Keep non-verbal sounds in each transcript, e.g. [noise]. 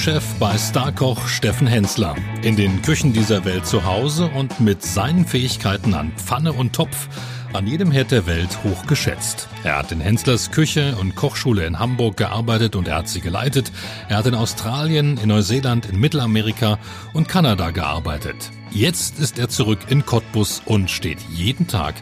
Küchenchef bei Starkoch Steffen Hensler. In den Küchen dieser Welt zu Hause und mit seinen Fähigkeiten an Pfanne und Topf an jedem Herd der Welt hoch geschätzt. Er hat in Henslers Küche und Kochschule in Hamburg gearbeitet und er hat sie geleitet. Er hat in Australien, in Neuseeland, in Mittelamerika und Kanada gearbeitet. Jetzt ist er zurück in Cottbus und steht jeden Tag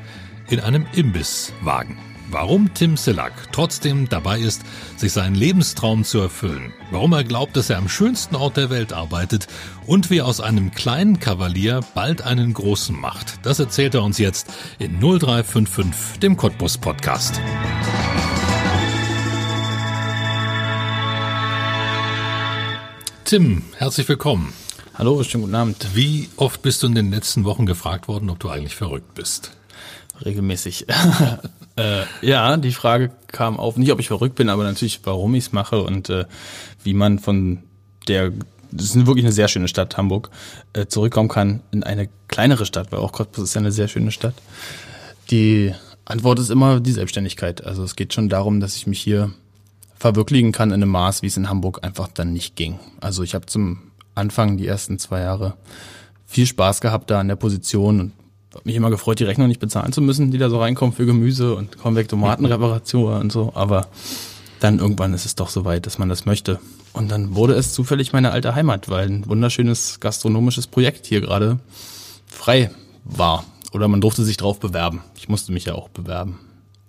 in einem Imbisswagen. Warum Tim Sillack trotzdem dabei ist, sich seinen Lebenstraum zu erfüllen, warum er glaubt, dass er am schönsten Ort der Welt arbeitet und wie aus einem kleinen Kavalier bald einen großen macht, das erzählt er uns jetzt in 0355, dem Cottbus Podcast. Tim, herzlich willkommen. Hallo, schönen guten Abend. Wie oft bist du in den letzten Wochen gefragt worden, ob du eigentlich verrückt bist? Regelmäßig. Äh, ja, die Frage kam auf, nicht ob ich verrückt bin, aber natürlich, warum ich es mache und äh, wie man von der, das ist wirklich eine sehr schöne Stadt, Hamburg, äh, zurückkommen kann in eine kleinere Stadt, weil auch Cottbus ist ja eine sehr schöne Stadt. Die Antwort ist immer die Selbstständigkeit. Also es geht schon darum, dass ich mich hier verwirklichen kann in einem Maß, wie es in Hamburg einfach dann nicht ging. Also ich habe zum Anfang die ersten zwei Jahre viel Spaß gehabt da an der Position und hab mich immer gefreut, die Rechnung nicht bezahlen zu müssen, die da so reinkommen für Gemüse und Konvektomatenreparatur und so. Aber dann irgendwann ist es doch so weit, dass man das möchte. Und dann wurde es zufällig meine alte Heimat, weil ein wunderschönes gastronomisches Projekt hier gerade frei war. Oder man durfte sich drauf bewerben. Ich musste mich ja auch bewerben.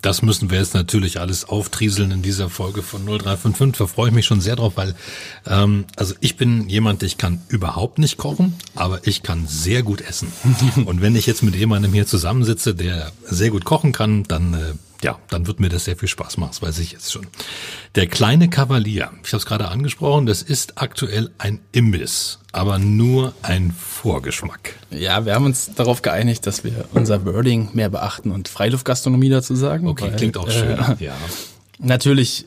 Das müssen wir jetzt natürlich alles auftrieseln in dieser Folge von 0355. Da freue ich mich schon sehr drauf, weil ähm, also ich bin jemand, ich kann überhaupt nicht kochen, aber ich kann sehr gut essen. [laughs] Und wenn ich jetzt mit jemandem hier zusammensitze, der sehr gut kochen kann, dann äh, ja, dann wird mir das sehr viel Spaß machen, das weiß ich jetzt schon. Der kleine Kavalier, ich habe es gerade angesprochen, das ist aktuell ein Imbiss, aber nur ein Vorgeschmack. Ja, wir haben uns darauf geeinigt, dass wir unser Wording mehr beachten und Freiluftgastronomie dazu sagen. Okay, weil, klingt auch schön. Äh, ja. Natürlich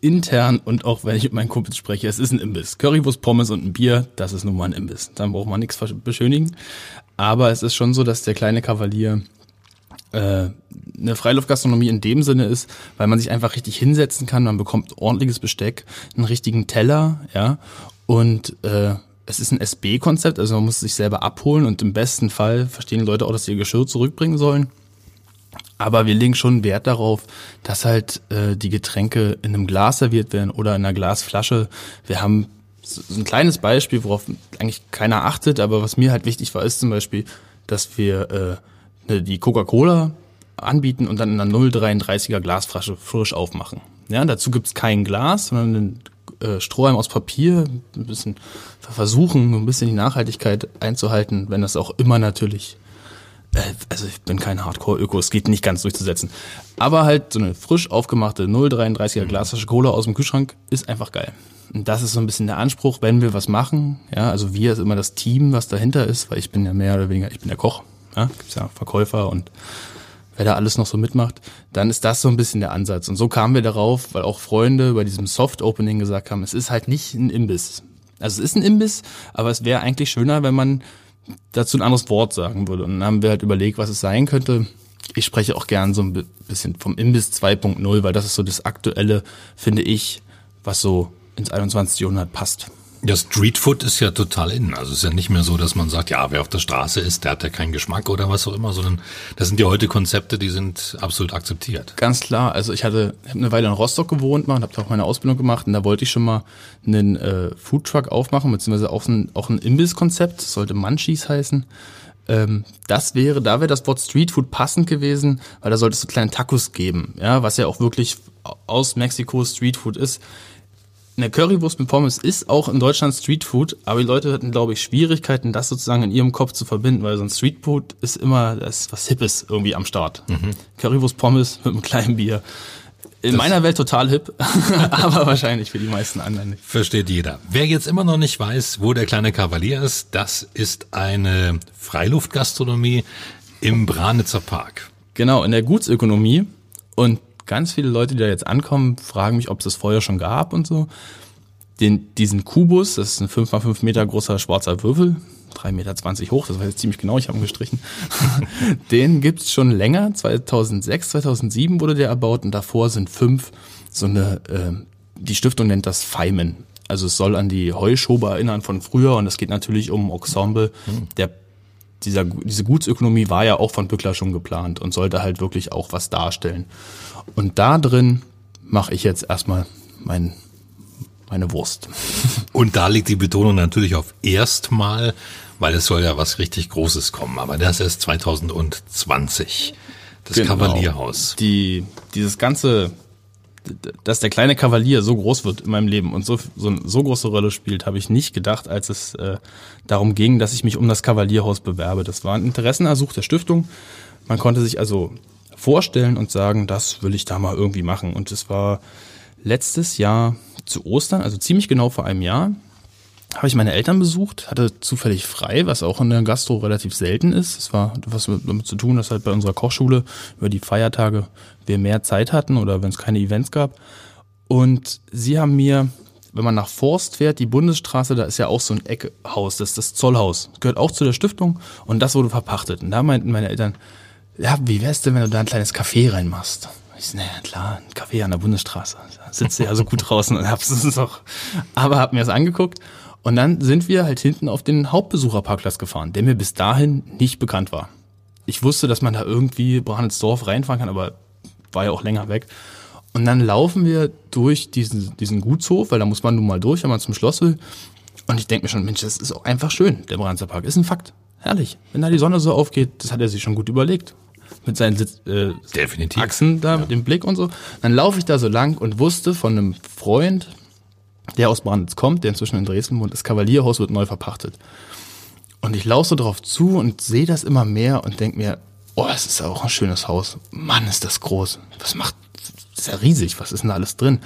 intern und auch wenn ich mit meinen Kumpels spreche, es ist ein Imbiss. Currywurst, Pommes und ein Bier, das ist nun mal ein Imbiss. Dann braucht man nichts beschönigen. Aber es ist schon so, dass der kleine Kavalier äh, eine Freiluftgastronomie in dem Sinne ist, weil man sich einfach richtig hinsetzen kann, man bekommt ordentliches Besteck, einen richtigen Teller, ja, und äh, es ist ein SB-Konzept, also man muss sich selber abholen und im besten Fall verstehen die Leute auch, dass sie ihr Geschirr zurückbringen sollen. Aber wir legen schon Wert darauf, dass halt äh, die Getränke in einem Glas serviert werden oder in einer Glasflasche. Wir haben so ein kleines Beispiel, worauf eigentlich keiner achtet, aber was mir halt wichtig war, ist zum Beispiel, dass wir äh, äh, die Coca-Cola anbieten und dann in einer 0,33er Glasflasche frisch aufmachen. Ja, dazu gibt's kein Glas, sondern einen äh, Strohhalm aus Papier, ein bisschen versuchen, ein bisschen die Nachhaltigkeit einzuhalten, wenn das auch immer natürlich äh, also ich bin kein Hardcore-Öko, es geht nicht ganz durchzusetzen. Aber halt so eine frisch aufgemachte 0,33er Glasflasche Cola aus dem Kühlschrank ist einfach geil. Und das ist so ein bisschen der Anspruch, wenn wir was machen. Ja, also wir ist immer das Team, was dahinter ist, weil ich bin ja mehr oder weniger, ich bin der Koch. Ja, gibt's ja Verkäufer und wer da alles noch so mitmacht, dann ist das so ein bisschen der Ansatz. Und so kamen wir darauf, weil auch Freunde bei diesem Soft-Opening gesagt haben, es ist halt nicht ein Imbiss. Also es ist ein Imbiss, aber es wäre eigentlich schöner, wenn man dazu ein anderes Wort sagen würde. Und dann haben wir halt überlegt, was es sein könnte. Ich spreche auch gern so ein bisschen vom Imbiss 2.0, weil das ist so das Aktuelle, finde ich, was so ins 21. Jahrhundert passt. Ja, Streetfood ist ja total in. Also es ist ja nicht mehr so, dass man sagt, ja, wer auf der Straße ist, der hat ja keinen Geschmack oder was auch immer, sondern das sind ja heute Konzepte, die sind absolut akzeptiert. Ganz klar. Also ich hatte, ich habe eine Weile in Rostock gewohnt und habe da auch meine Ausbildung gemacht und da wollte ich schon mal einen äh, Foodtruck aufmachen, beziehungsweise auch ein, auch ein Imbiss-Konzept, sollte Munchies heißen. Ähm, das wäre, da wäre das Wort Streetfood passend gewesen, weil da sollte es so kleine Tacos geben, ja, was ja auch wirklich aus Mexiko Streetfood ist eine Currywurst mit Pommes ist auch in Deutschland Streetfood, aber die Leute hatten, glaube ich, Schwierigkeiten, das sozusagen in ihrem Kopf zu verbinden, weil so ein Streetfood ist immer das was Hippes irgendwie am Start. Mhm. Currywurst Pommes mit einem kleinen Bier. In das meiner Welt total hip, [laughs] aber wahrscheinlich für die meisten anderen nicht. Versteht jeder. Wer jetzt immer noch nicht weiß, wo der kleine Kavalier ist, das ist eine Freiluftgastronomie im Branitzer Park. Genau, in der Gutsökonomie. Und ganz viele Leute, die da jetzt ankommen, fragen mich, ob es das vorher schon gab und so. Den, diesen Kubus, das ist ein 5x5 Meter großer schwarzer Würfel, 3,20 Meter hoch, das war jetzt ziemlich genau, ich habe ihn gestrichen. [laughs] den gibt's schon länger, 2006, 2007 wurde der erbaut und davor sind fünf so eine, äh, die Stiftung nennt das Feimen. Also es soll an die Heuschober erinnern von früher und es geht natürlich um Ensemble. Mhm. Der, dieser, diese Gutsökonomie war ja auch von Bückler schon geplant und sollte halt wirklich auch was darstellen. Und da drin mache ich jetzt erstmal mein, meine Wurst. [laughs] Und da liegt die Betonung natürlich auf erstmal, weil es soll ja was richtig Großes kommen. Aber das ist 2020. Das genau. Kavalierhaus. Die, dieses ganze, dass der kleine Kavalier so groß wird in meinem Leben und so, so, so große Rolle spielt, habe ich nicht gedacht, als es äh, darum ging, dass ich mich um das Kavalierhaus bewerbe. Das war ein Interessenersuch der Stiftung. Man konnte sich also vorstellen und sagen, das will ich da mal irgendwie machen. Und es war letztes Jahr zu Ostern, also ziemlich genau vor einem Jahr, habe ich meine Eltern besucht, hatte zufällig frei, was auch in der Gastro relativ selten ist. Es war was damit zu tun, dass halt bei unserer Kochschule über die Feiertage wir mehr Zeit hatten oder wenn es keine Events gab. Und sie haben mir, wenn man nach Forst fährt, die Bundesstraße, da ist ja auch so ein Eckhaus, das ist das Zollhaus. Gehört auch zu der Stiftung und das wurde verpachtet. Und da meinten meine Eltern, ja, wie wär's denn, wenn du da ein kleines Café reinmachst? Ich so, naja, klar, ein Café an der Bundesstraße. Da sitzt ja so gut draußen und hab's auch. Aber hab mir das angeguckt und dann sind wir halt hinten auf den Hauptbesucherparkplatz gefahren, der mir bis dahin nicht bekannt war. Ich wusste, dass man da irgendwie Brandelsdorf reinfahren kann, aber war ja auch länger weg. Und dann laufen wir durch diesen, diesen Gutshof, weil da muss man nun mal durch, wenn man zum Schloss will. Und ich denke mir schon, Mensch, das ist auch einfach schön. Der Brandenser Park ist ein Fakt. Herrlich. Wenn da die Sonne so aufgeht, das hat er sich schon gut überlegt. Mit seinen Sitz, äh, Definitiv. Achsen da, ja. mit dem Blick und so. Dann laufe ich da so lang und wusste von einem Freund, der aus Branditz kommt, der inzwischen in Dresden wohnt, das Kavalierhaus wird neu verpachtet. Und ich laufe so drauf zu und sehe das immer mehr und denke mir, oh, es ist auch ein schönes Haus. Mann, ist das groß. Was macht, das ist ja riesig, was ist denn da alles drin?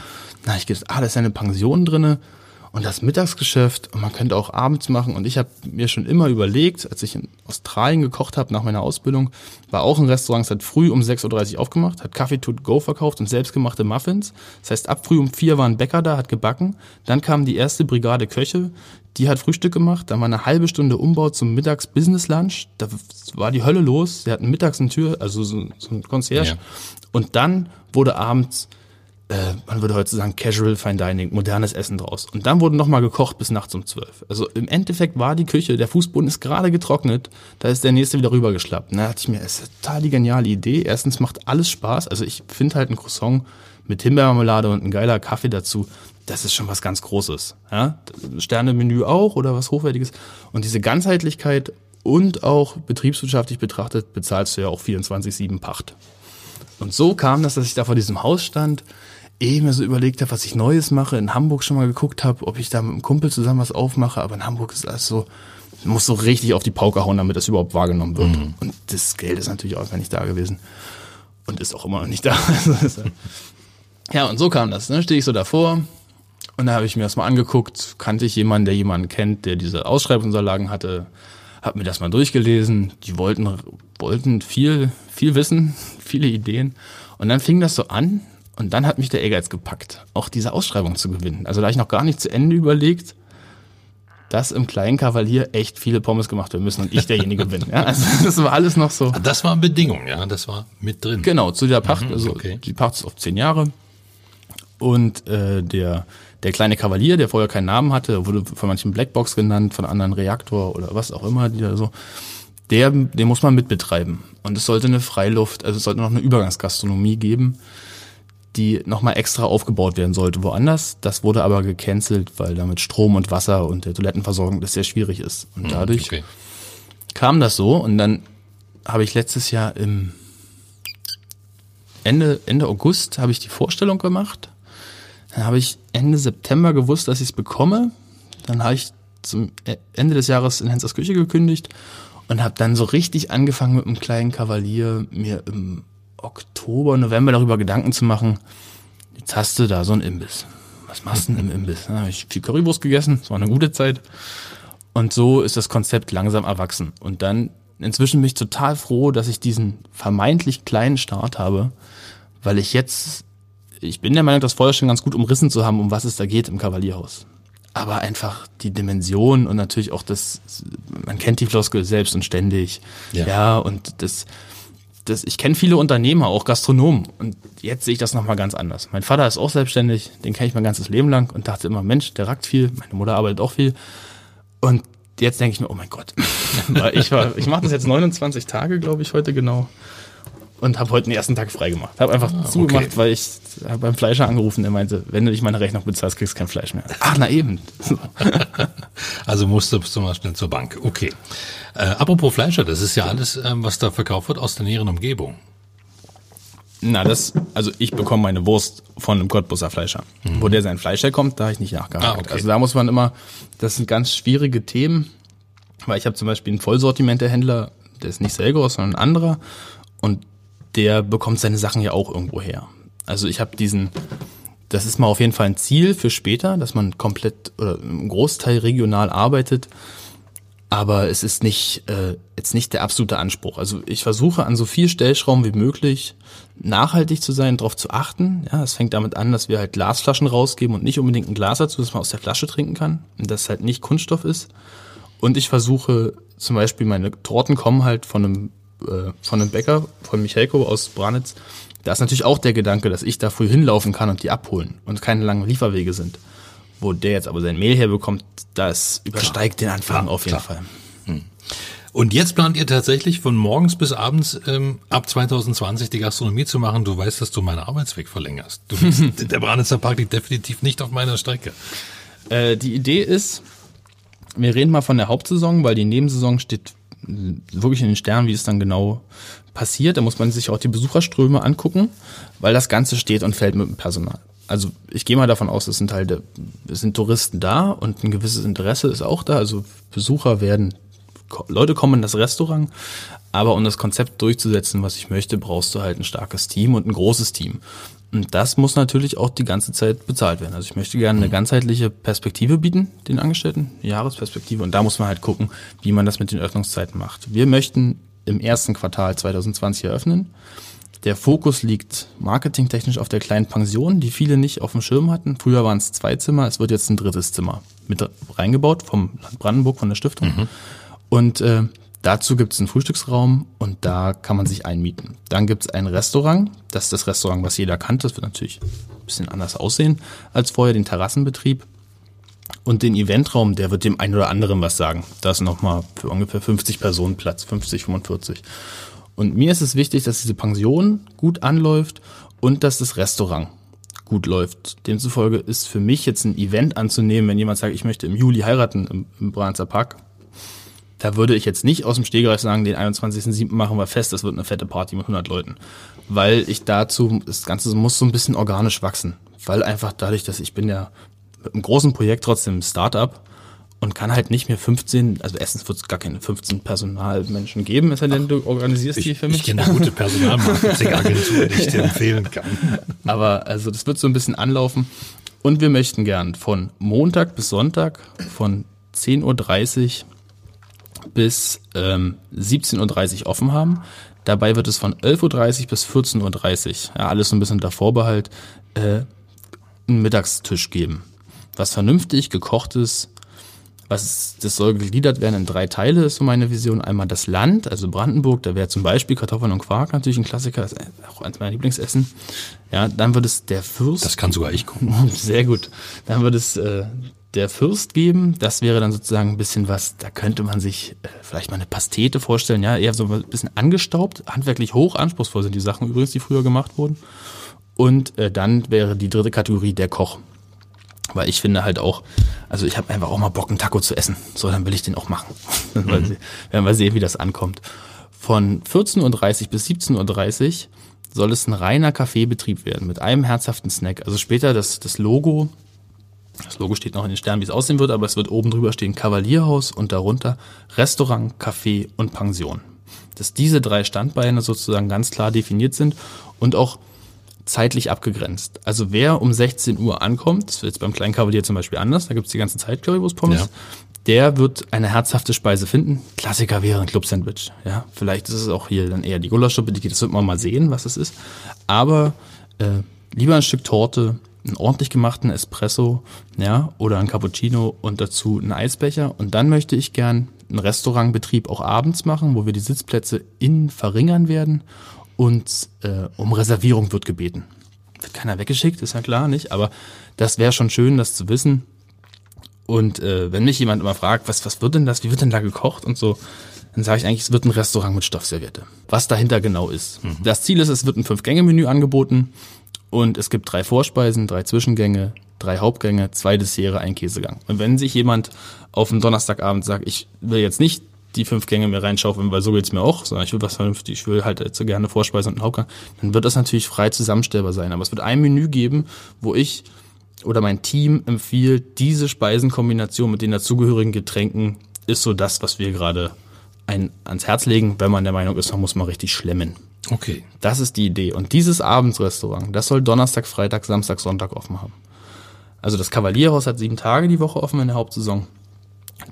Na, ich gedacht, ah, da ist ja eine Pension drinne und das Mittagsgeschäft und man könnte auch abends machen. Und ich habe mir schon immer überlegt, als ich in Australien gekocht habe nach meiner Ausbildung, war auch ein Restaurant, es hat früh um 6.30 Uhr aufgemacht, hat Kaffee to go verkauft und selbstgemachte Muffins. Das heißt, ab früh um vier war ein Bäcker da, hat gebacken. Dann kam die erste Brigade Köche, die hat Frühstück gemacht, dann war eine halbe Stunde Umbau zum Mittags-Business-Lunch. Da war die Hölle los. Sie hatten mittags eine Tür, also so, so ein Concierge. Ja. Und dann wurde abends äh, man würde heute sagen, Casual Fine Dining, modernes Essen draus. Und dann wurde nochmal gekocht bis nachts um zwölf. Also im Endeffekt war die Küche, der Fußboden ist gerade getrocknet, da ist der nächste wieder rübergeschlappt. Und da dachte ich mir, es ist total die geniale Idee. Erstens macht alles Spaß. Also ich finde halt ein Croissant mit Himbeermarmelade und ein geiler Kaffee dazu, das ist schon was ganz Großes. Ja? Sternemenü auch oder was Hochwertiges. Und diese Ganzheitlichkeit und auch betriebswirtschaftlich betrachtet bezahlst du ja auch 24-7 Pacht. Und so kam das, dass ich da vor diesem Haus stand, eh mir so überlegt habe, was ich Neues mache, in Hamburg schon mal geguckt habe, ob ich da mit einem Kumpel zusammen was aufmache, aber in Hamburg ist alles so, muss so richtig auf die Pauke hauen, damit das überhaupt wahrgenommen wird. Mhm. Und das Geld ist natürlich auch nicht da gewesen. Und ist auch immer noch nicht da. [laughs] ja, und so kam das. Ne? Stehe ich so davor und da habe ich mir das mal angeguckt, kannte ich jemanden, der jemanden kennt, der diese Ausschreibungsunterlagen hatte, habe mir das mal durchgelesen. Die wollten, wollten viel, viel wissen, [laughs] viele Ideen. Und dann fing das so an, und dann hat mich der Ehrgeiz gepackt, auch diese Ausschreibung zu gewinnen. Also da ich noch gar nicht zu Ende überlegt, dass im kleinen Kavalier echt viele Pommes gemacht werden müssen und ich derjenige bin. Ja, also [laughs] das war alles noch so. Das war Bedingung, ja, das war mit drin. Genau, zu der Pacht, mhm, also okay. die Pacht ist auf zehn Jahre. Und äh, der, der kleine Kavalier, der vorher keinen Namen hatte, wurde von manchen Blackbox genannt, von anderen Reaktor oder was auch immer, die da so, der, den muss man mitbetreiben. Und es sollte eine Freiluft, also es sollte noch eine Übergangsgastronomie geben die nochmal extra aufgebaut werden sollte woanders. Das wurde aber gecancelt, weil damit Strom und Wasser und der Toilettenversorgung das sehr schwierig ist. Und hm, dadurch okay. kam das so und dann habe ich letztes Jahr im Ende, Ende August habe ich die Vorstellung gemacht. Dann habe ich Ende September gewusst, dass ich es bekomme. Dann habe ich zum e-, Ende des Jahres in Hensers Küche gekündigt und habe dann so richtig angefangen mit einem kleinen Kavalier mir im Oktober, November darüber Gedanken zu machen, jetzt hast du da so ein Imbiss. Was machst du denn im Imbiss? Da habe ich viel Currywurst gegessen, das war eine gute Zeit. Und so ist das Konzept langsam erwachsen. Und dann, inzwischen bin ich total froh, dass ich diesen vermeintlich kleinen Start habe, weil ich jetzt, ich bin der Meinung, das vorher schon ganz gut umrissen zu haben, um was es da geht im Kavalierhaus. Aber einfach die Dimension und natürlich auch das, man kennt die Floskel selbst und ständig. Ja, ja und das, das, ich kenne viele Unternehmer, auch Gastronomen. Und jetzt sehe ich das nochmal ganz anders. Mein Vater ist auch selbstständig, den kenne ich mein ganzes Leben lang und dachte immer, Mensch, der rackt viel, meine Mutter arbeitet auch viel. Und jetzt denke ich mir, oh mein Gott. [laughs] ich war, ich mache das jetzt 29 Tage, glaube ich, heute genau. Und habe heute den ersten Tag frei gemacht. Habe einfach ah, zugemacht, okay. weil ich habe beim Fleischer angerufen, der meinte, wenn du nicht meine Rechnung bezahlst, kriegst du kein Fleisch mehr. Ach, na eben. [laughs] also musste du mal schnell zur Bank. Okay. Äh, apropos Fleischer, das ist ja alles, ähm, was da verkauft wird aus der näheren Umgebung. Na, das, also ich bekomme meine Wurst von einem Cottbusser Fleischer. Mhm. Wo der sein Fleisch herkommt, da habe ich nicht nachgehakt. Ah, okay. Also da muss man immer, das sind ganz schwierige Themen, weil ich habe zum Beispiel einen Vollsortimentehändler, der ist nicht Selgros, sondern ein anderer und der bekommt seine Sachen ja auch irgendwo her. Also ich habe diesen, das ist mal auf jeden Fall ein Ziel für später, dass man komplett oder im Großteil regional arbeitet aber es ist nicht äh, jetzt nicht der absolute Anspruch. Also ich versuche an so viel Stellschrauben wie möglich nachhaltig zu sein, darauf zu achten. Ja, es fängt damit an, dass wir halt Glasflaschen rausgeben und nicht unbedingt ein Glas dazu, dass man aus der Flasche trinken kann und das halt nicht Kunststoff ist. Und ich versuche zum Beispiel meine Torten kommen halt von einem äh, von einem Bäcker von Michelko aus Branitz. Da ist natürlich auch der Gedanke, dass ich da früh hinlaufen kann und die abholen und keine langen Lieferwege sind. Wo der jetzt aber sein Mehl herbekommt, das übersteigt klar. den Anfang klar, auf jeden klar. Fall. Hm. Und jetzt plant ihr tatsächlich von morgens bis abends ähm, ab 2020 die Gastronomie zu machen. Du weißt, dass du meinen Arbeitsweg verlängerst. Du bist, [laughs] der Branitzer Park liegt definitiv nicht auf meiner Strecke. Äh, die Idee ist, wir reden mal von der Hauptsaison, weil die Nebensaison steht wirklich in den Sternen, wie es dann genau passiert. Da muss man sich auch die Besucherströme angucken, weil das Ganze steht und fällt mit dem Personal also ich gehe mal davon aus, es sind halt, es sind Touristen da und ein gewisses Interesse ist auch da. Also Besucher werden, Leute kommen in das Restaurant, aber um das Konzept durchzusetzen, was ich möchte, brauchst du halt ein starkes Team und ein großes Team. Und das muss natürlich auch die ganze Zeit bezahlt werden. Also ich möchte gerne eine ganzheitliche Perspektive bieten, den Angestellten, eine Jahresperspektive. Und da muss man halt gucken, wie man das mit den Öffnungszeiten macht. Wir möchten im ersten Quartal 2020 eröffnen. Der Fokus liegt marketingtechnisch auf der kleinen Pension, die viele nicht auf dem Schirm hatten. Früher waren es zwei Zimmer, es wird jetzt ein drittes Zimmer mit reingebaut vom Land Brandenburg, von der Stiftung. Mhm. Und äh, dazu gibt es einen Frühstücksraum und da kann man sich einmieten. Dann gibt es ein Restaurant, das ist das Restaurant, was jeder kannte. Das wird natürlich ein bisschen anders aussehen als vorher, den Terrassenbetrieb. Und den Eventraum, der wird dem einen oder anderen was sagen. Da ist nochmal für ungefähr 50 Personen Platz, 50, 45. Und mir ist es wichtig, dass diese Pension gut anläuft und dass das Restaurant gut läuft. Demzufolge ist für mich jetzt ein Event anzunehmen, wenn jemand sagt, ich möchte im Juli heiraten im, im Branzer Park. Da würde ich jetzt nicht aus dem Stegreif sagen, den 21.07. machen wir fest, das wird eine fette Party mit 100 Leuten. Weil ich dazu, das Ganze muss so ein bisschen organisch wachsen. Weil einfach dadurch, dass ich bin ja mit einem großen Projekt trotzdem Startup, und kann halt nicht mehr 15, also erstens wird es gar keine 15 Personalmenschen geben, es sei denn, du organisierst ich, die für mich. Ich kenne eine gute Personalmarketingagentur, die ich dir [laughs] empfehlen kann. Aber also das wird so ein bisschen anlaufen. Und wir möchten gern von Montag bis Sonntag von 10.30 Uhr bis ähm, 17.30 Uhr offen haben. Dabei wird es von 11.30 Uhr bis 14.30 Uhr, ja, alles so ein bisschen unter Vorbehalt, äh, einen Mittagstisch geben. Was vernünftig gekochtes was das soll gegliedert werden in drei Teile, ist so meine Vision. Einmal das Land, also Brandenburg, da wäre zum Beispiel Kartoffeln und Quark natürlich ein Klassiker, ist auch eins meiner Lieblingsessen. Ja, dann wird es der Fürst. Das kann sogar ich gucken. [laughs] Sehr gut. Dann wird es äh, der Fürst geben. Das wäre dann sozusagen ein bisschen was, da könnte man sich äh, vielleicht mal eine Pastete vorstellen, ja, eher so ein bisschen angestaubt, handwerklich hoch anspruchsvoll sind die Sachen übrigens, die früher gemacht wurden. Und äh, dann wäre die dritte Kategorie der Koch. Weil ich finde halt auch, also ich habe einfach auch mal Bock, einen Taco zu essen. So, dann will ich den auch machen. [laughs] Dann mhm. werden wir sehen, wie das ankommt. Von 14.30 Uhr bis 17.30 Uhr soll es ein reiner Kaffeebetrieb werden mit einem herzhaften Snack. Also später das, das Logo, das Logo steht noch in den Sternen, wie es aussehen wird, aber es wird oben drüber stehen Kavalierhaus und darunter Restaurant, Café und Pension. Dass diese drei Standbeine sozusagen ganz klar definiert sind und auch zeitlich abgegrenzt. Also wer um 16 Uhr ankommt, das wird jetzt beim kleinen Kavalier zum Beispiel anders, da gibt's die ganze Zeit Currywurst-Pommes, ja. der wird eine herzhafte Speise finden. Klassiker wäre ein Club-Sandwich. Ja, vielleicht ist es auch hier dann eher die Gulaschsuppe, die, das wird man mal sehen, was es ist. Aber äh, lieber ein Stück Torte, einen ordentlich gemachten Espresso, ja, oder ein Cappuccino und dazu einen Eisbecher. Und dann möchte ich gern einen Restaurantbetrieb auch abends machen, wo wir die Sitzplätze innen verringern werden und äh, um Reservierung wird gebeten. Wird keiner weggeschickt, ist ja klar, nicht? Aber das wäre schon schön, das zu wissen. Und äh, wenn mich jemand immer fragt, was, was wird denn das, wie wird denn da gekocht und so, dann sage ich eigentlich, es wird ein Restaurant mit Stoffserviette. Was dahinter genau ist. Mhm. Das Ziel ist, es wird ein Fünf-Gänge-Menü angeboten und es gibt drei Vorspeisen, drei Zwischengänge, drei Hauptgänge, zwei Dessert, ein Käsegang. Und wenn sich jemand auf einen Donnerstagabend sagt, ich will jetzt nicht die fünf Gänge mir reinschaufeln, weil so geht's mir auch, sondern ich will was vernünftig, ich will halt so gerne Vorspeise und einen Hauptgang, dann wird das natürlich frei zusammenstellbar sein. Aber es wird ein Menü geben, wo ich oder mein Team empfiehlt, diese Speisenkombination mit den dazugehörigen Getränken ist so das, was wir gerade ein, ans Herz legen, wenn man der Meinung ist, man muss mal richtig schlemmen. Okay. Das ist die Idee. Und dieses Abendsrestaurant, das soll Donnerstag, Freitag, Samstag, Sonntag offen haben. Also das Kavalierhaus hat sieben Tage die Woche offen in der Hauptsaison.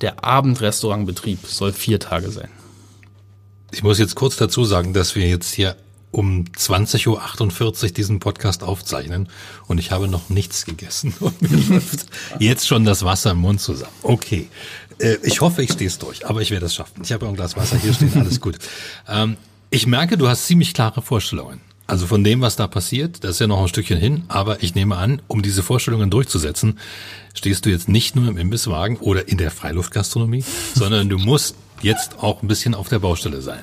Der Abendrestaurantbetrieb soll vier Tage sein. Ich muss jetzt kurz dazu sagen, dass wir jetzt hier um 20.48 Uhr diesen Podcast aufzeichnen und ich habe noch nichts gegessen. [laughs] Und mir läuft jetzt schon das Wasser im Mund zusammen. Okay. Äh, ich hoffe, ich stehe es durch, aber ich werde es schaffen. Ich habe ein Glas Wasser hier stehen, alles gut. Ich merke, du hast ziemlich klare Vorstellungen. Also von dem, was da passiert, das ist ja noch ein Stückchen hin, aber ich nehme an, um diese Vorstellungen durchzusetzen, stehst du jetzt nicht nur im Imbisswagen oder in der Freiluftgastronomie, [laughs] sondern du musst jetzt auch ein bisschen auf der Baustelle sein.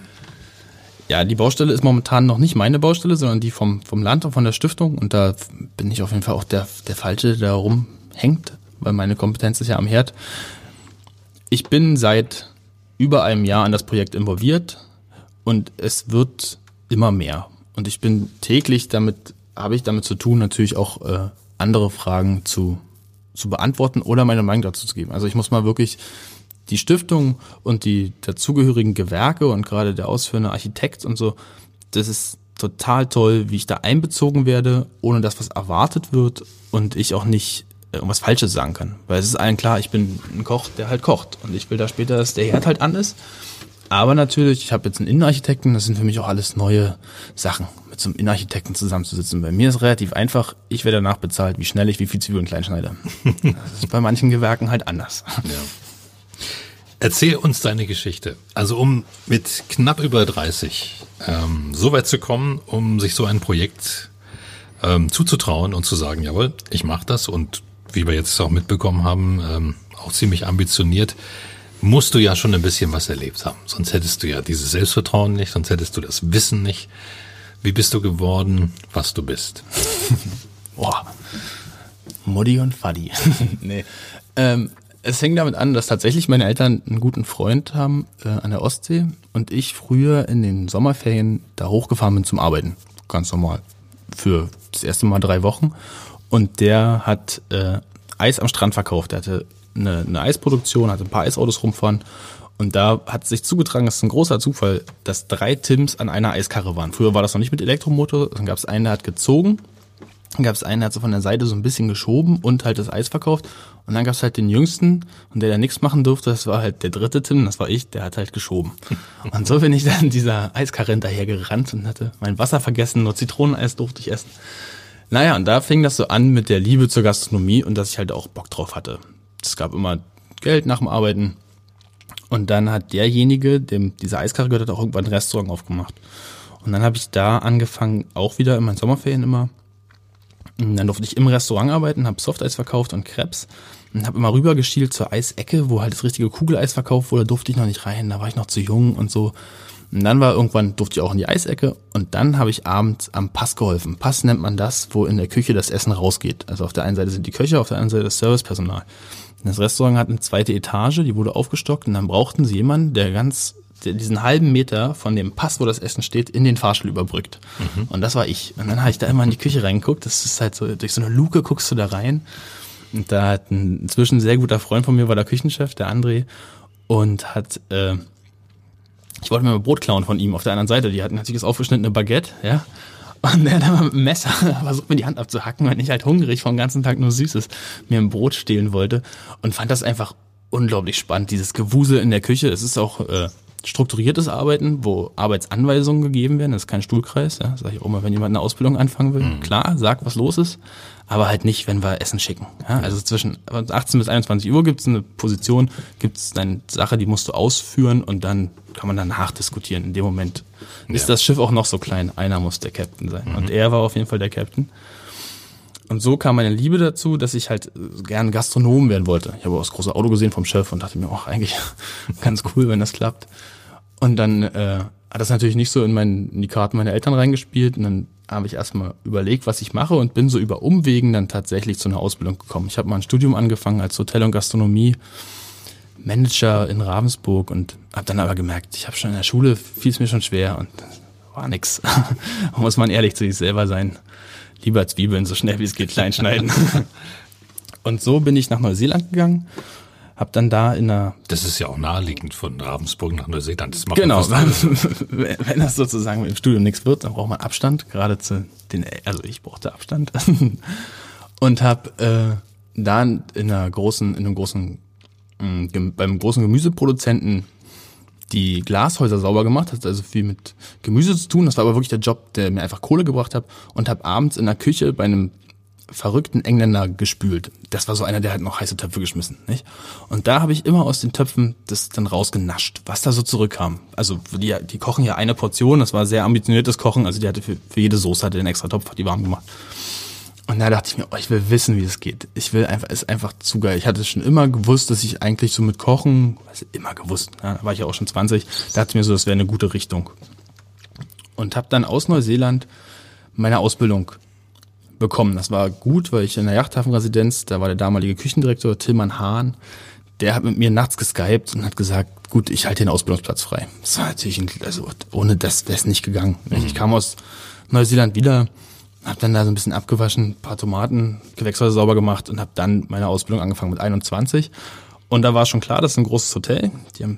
Ja, die Baustelle ist momentan noch nicht meine Baustelle, sondern die vom, vom Land und von der Stiftung. Und da bin ich auf jeden Fall auch der, der Falsche, der rumhängt, weil meine Kompetenz ist ja am Herd. Ich bin seit über einem Jahr an das Projekt involviert und es wird immer mehr. Und ich bin täglich damit, habe ich damit zu tun, natürlich auch äh, andere Fragen zu, zu beantworten oder meine Meinung dazu zu geben. Also ich muss mal wirklich die Stiftung und die dazugehörigen Gewerke und gerade der ausführende Architekt und so, das ist total toll, wie ich da einbezogen werde, ohne dass was erwartet wird und ich auch nicht äh, irgendwas Falsches sagen kann. Weil es ist allen klar, ich bin ein Koch, der halt kocht und ich will da später, dass der Herd halt an ist. Aber natürlich, ich habe jetzt einen Innenarchitekten, das sind für mich auch alles neue Sachen, mit so einem Innenarchitekten zusammenzusitzen. Bei mir ist es relativ einfach, ich werde danach bezahlt, wie schnell ich wie viel Zwiebeln klein schneide. [laughs] Das ist bei manchen Gewerken halt anders. Ja. Erzähl uns deine Geschichte. Also um mit knapp über 30 ähm, so weit zu kommen, um sich so ein Projekt ähm, zuzutrauen und zu sagen, jawohl, ich mache das und wie wir jetzt auch mitbekommen haben, ähm, auch ziemlich ambitioniert, musst du ja schon ein bisschen was erlebt haben. Sonst hättest du ja dieses Selbstvertrauen nicht, sonst hättest du das Wissen nicht. Wie bist du geworden, was du bist? [laughs] Boah. Mutti und Faddy. [laughs] nee. Ähm, es fängt damit an, dass tatsächlich meine Eltern einen guten Freund haben äh, an der Ostsee und ich früher in den Sommerferien da hochgefahren bin zum Arbeiten. Ganz normal. Für das erste Mal drei Wochen. Und der hat äh, Eis am Strand verkauft. Der hatte eine, eine Eisproduktion, hatte ein paar Eisautos rumfahren. Und da hat sich zugetragen, das ist ein großer Zufall, dass drei Tims an einer Eiskarre waren. Früher war das noch nicht mit Elektromotor, dann gab es einen, der hat gezogen dann gab es einen, der hat so von der Seite so ein bisschen geschoben und halt das Eis verkauft. Und dann gab es halt den Jüngsten und der, der nichts machen durfte, das war halt der dritte Tim, das war ich, der hat halt geschoben. [laughs] Und so bin ich dann dieser Eiskarre hinterher gerannt und hatte mein Wasser vergessen, nur Zitroneneis durfte ich essen. Naja, und da fing das so an mit der Liebe zur Gastronomie und dass ich halt auch Bock drauf hatte. Es gab immer Geld nach dem Arbeiten. Und dann hat derjenige, dem diese Eiskarre gehört hat, auch irgendwann ein Restaurant aufgemacht. Und dann habe ich da angefangen, auch wieder in meinen Sommerferien immer dann durfte ich im Restaurant arbeiten, habe Softeis verkauft und Krebs und habe immer rübergeschielt zur Eisecke, wo halt das richtige Kugeleis verkauft wurde, durfte ich noch nicht rein, da war ich noch zu jung und so. Und dann war irgendwann, durfte ich auch in die Eisecke und dann habe ich abends am Pass geholfen. Pass nennt man das, wo in der Küche das Essen rausgeht. Also auf der einen Seite sind die Köche, auf der anderen Seite das Servicepersonal. Das Restaurant hat eine zweite Etage, die wurde aufgestockt und dann brauchten sie jemanden, der ganz diesen halben Meter von dem Pass, wo das Essen steht, in den Fahrstuhl überbrückt. Mhm. Und das war ich. Und dann habe ich da immer in die Küche reingeguckt. Das ist halt so, durch so eine Luke guckst du da rein. Und da hat ein inzwischen sehr guter Freund von mir, war der Küchenchef, der André, und hat, äh, ich wollte mir mal Brot klauen von ihm auf der anderen Seite. Die hatten natürlich das aufgeschnittene Baguette, ja. Und der dann mit dem Messer [laughs] versucht, mir die Hand abzuhacken, weil ich halt hungrig vom ganzen Tag nur Süßes mir ein Brot stehlen wollte. Und fand das einfach unglaublich spannend, dieses Gewusel in der Küche. Es ist auch äh, strukturiertes Arbeiten, wo Arbeitsanweisungen gegeben werden. Das ist kein Stuhlkreis. Ja. Sag ich auch mal, wenn jemand eine Ausbildung anfangen will. Mhm. Klar, sag, was los ist, aber halt nicht, wenn wir Essen schicken. Ja. Also zwischen 18 bis 21 Uhr gibt es eine Position, gibt es eine Sache, die musst du ausführen und dann kann man danach diskutieren. In dem Moment ja. ist das Schiff auch noch so klein. Einer muss der Captain sein. Mhm. Und er war auf jeden Fall der Captain. Und so kam meine Liebe dazu, dass ich halt gern Gastronom werden wollte. Ich habe auch das große Auto gesehen vom Chef und dachte mir, auch eigentlich [laughs] ganz cool, wenn das klappt. Und dann äh, hat das natürlich nicht so in, mein, in die Karten meiner Eltern reingespielt. Und dann habe ich erstmal überlegt, was ich mache und bin so über Umwegen dann tatsächlich zu einer Ausbildung gekommen. Ich habe mal ein Studium angefangen als Hotel- und Gastronomie. Manager in Ravensburg und habe dann aber gemerkt, ich habe schon in der Schule fiel es mir schon schwer und war nix. [laughs] Muss man ehrlich zu sich selber sein lieber Zwiebeln so schnell wie es geht klein schneiden. [laughs] und so bin ich nach Neuseeland gegangen, habe dann da in einer... Das ist ja auch naheliegend von Ravensburg nach Neuseeland. Das macht genau, [laughs] wenn das sozusagen dem Studium nichts wird, dann braucht man Abstand, gerade zu den, also ich brauchte Abstand [laughs] und habe äh, da in einer großen, in einem großen, mm, beim großen Gemüseproduzenten die Glashäuser sauber gemacht, hat also viel mit Gemüse zu tun. Das war aber wirklich der Job, der mir einfach Kohle gebracht hat und habe abends in der Küche bei einem verrückten Engländer gespült. Das war so einer, der hat noch heiße Töpfe geschmissen, nicht? Und da habe ich immer aus den Töpfen das dann rausgenascht, was da so zurückkam. Also die, die kochen ja eine Portion, das war sehr ambitioniertes Kochen, also die hatte für, für jede Soße hatte den extra Topf, hat die warm gemacht. Und da dachte ich mir, oh, ich will wissen, wie es geht. Ich will einfach, ist einfach zu geil. Ich hatte schon immer gewusst, dass ich eigentlich so mit Kochen, also immer gewusst, ja, da war ich ja auch schon 20, da dachte ich mir so, das wäre eine gute Richtung. Und habe dann aus Neuseeland meine Ausbildung bekommen. Das war gut, weil ich in der Yachthafenresidenz, da war der damalige Küchendirektor Tillmann Hahn, der hat mit mir nachts geskypt und hat gesagt, gut, ich halte den Ausbildungsplatz frei. Das war natürlich, ein, also ohne das wäre es nicht gegangen. Mhm. Ich kam aus Neuseeland wieder, hab dann da so ein bisschen abgewaschen, paar Tomaten, Gewächshäuser sauber gemacht und habe dann meine Ausbildung angefangen mit 21. Und da war schon klar, das ist ein großes Hotel. Die haben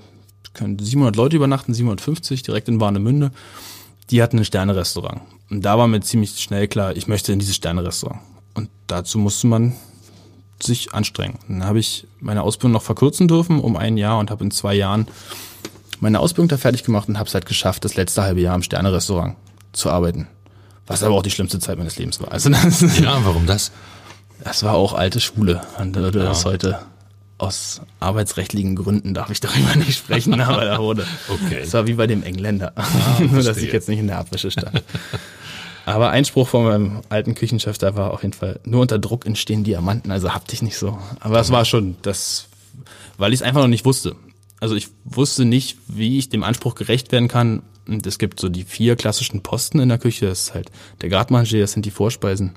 können 700 Leute übernachten, 750 direkt in Warnemünde. Die hatten ein Sterne-Restaurant. Und da war mir ziemlich schnell klar, ich möchte in dieses Sterne-Restaurant. Und dazu musste man sich anstrengen. Dann habe ich meine Ausbildung noch verkürzen dürfen um ein Jahr und habe in zwei Jahren meine Ausbildung da fertig gemacht und habe es halt geschafft, das letzte halbe Jahr im Sterne-Restaurant zu arbeiten. Was aber auch die schlimmste Zeit meines Lebens war. Also [laughs] das, ja, warum das? Das war auch alte Schule. Man würde ja. das heute aus arbeitsrechtlichen Gründen darf ich darüber nicht sprechen, [laughs] aber da wurde. Okay. Das war wie bei dem Engländer. Ah, [laughs] Nur, dass ich jetzt nicht in der Abwäsche stand. Aber Einspruch von meinem alten Küchenchef, da war auf jeden Fall, nur unter Druck entstehen Diamanten, also hab dich nicht so. Aber es war schon das, weil ich es einfach noch nicht wusste. Also ich wusste nicht, wie ich dem Anspruch gerecht werden kann, und es gibt so die vier klassischen Posten in der Küche. Das ist halt der Gardemanger, das sind die Vorspeisen.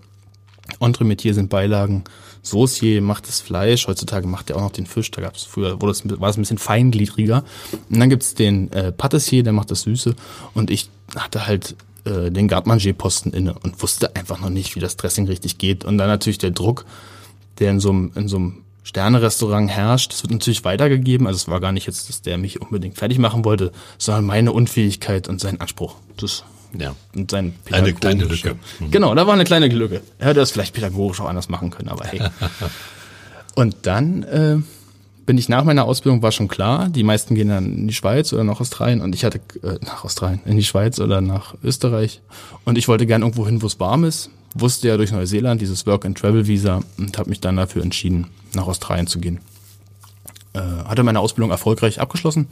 Entremetier sind Beilagen. Saucier macht das Fleisch. Heutzutage macht er auch noch den Fisch. Da gab's früher wurde es, war es ein bisschen feingliedriger. Und dann gibt's den äh, Patissier, der macht das Süße. Und ich hatte halt äh, den Gardemanger-Posten inne und wusste einfach noch nicht, wie das Dressing richtig geht. Und dann natürlich der Druck, der in so einem, in so einem Sterne-Restaurant herrscht. Das wird natürlich weitergegeben. Also es war gar nicht jetzt, dass der mich unbedingt fertig machen wollte, sondern meine Unfähigkeit und sein Anspruch. Das ja. Und sein Eine kleine Lücke. Mhm. Genau, da war eine kleine Lücke. Er hätte das vielleicht pädagogisch auch anders machen können, aber hey. [laughs] und dann äh, bin ich nach meiner Ausbildung, war schon klar, die meisten gehen dann in die Schweiz oder nach Australien und ich hatte äh, nach Australien, in die Schweiz oder nach Österreich und ich wollte gern irgendwo hin, wo es warm ist wusste ja durch Neuseeland dieses Work-and-Travel-Visa und habe mich dann dafür entschieden, nach Australien zu gehen. Äh, hatte meine Ausbildung erfolgreich abgeschlossen.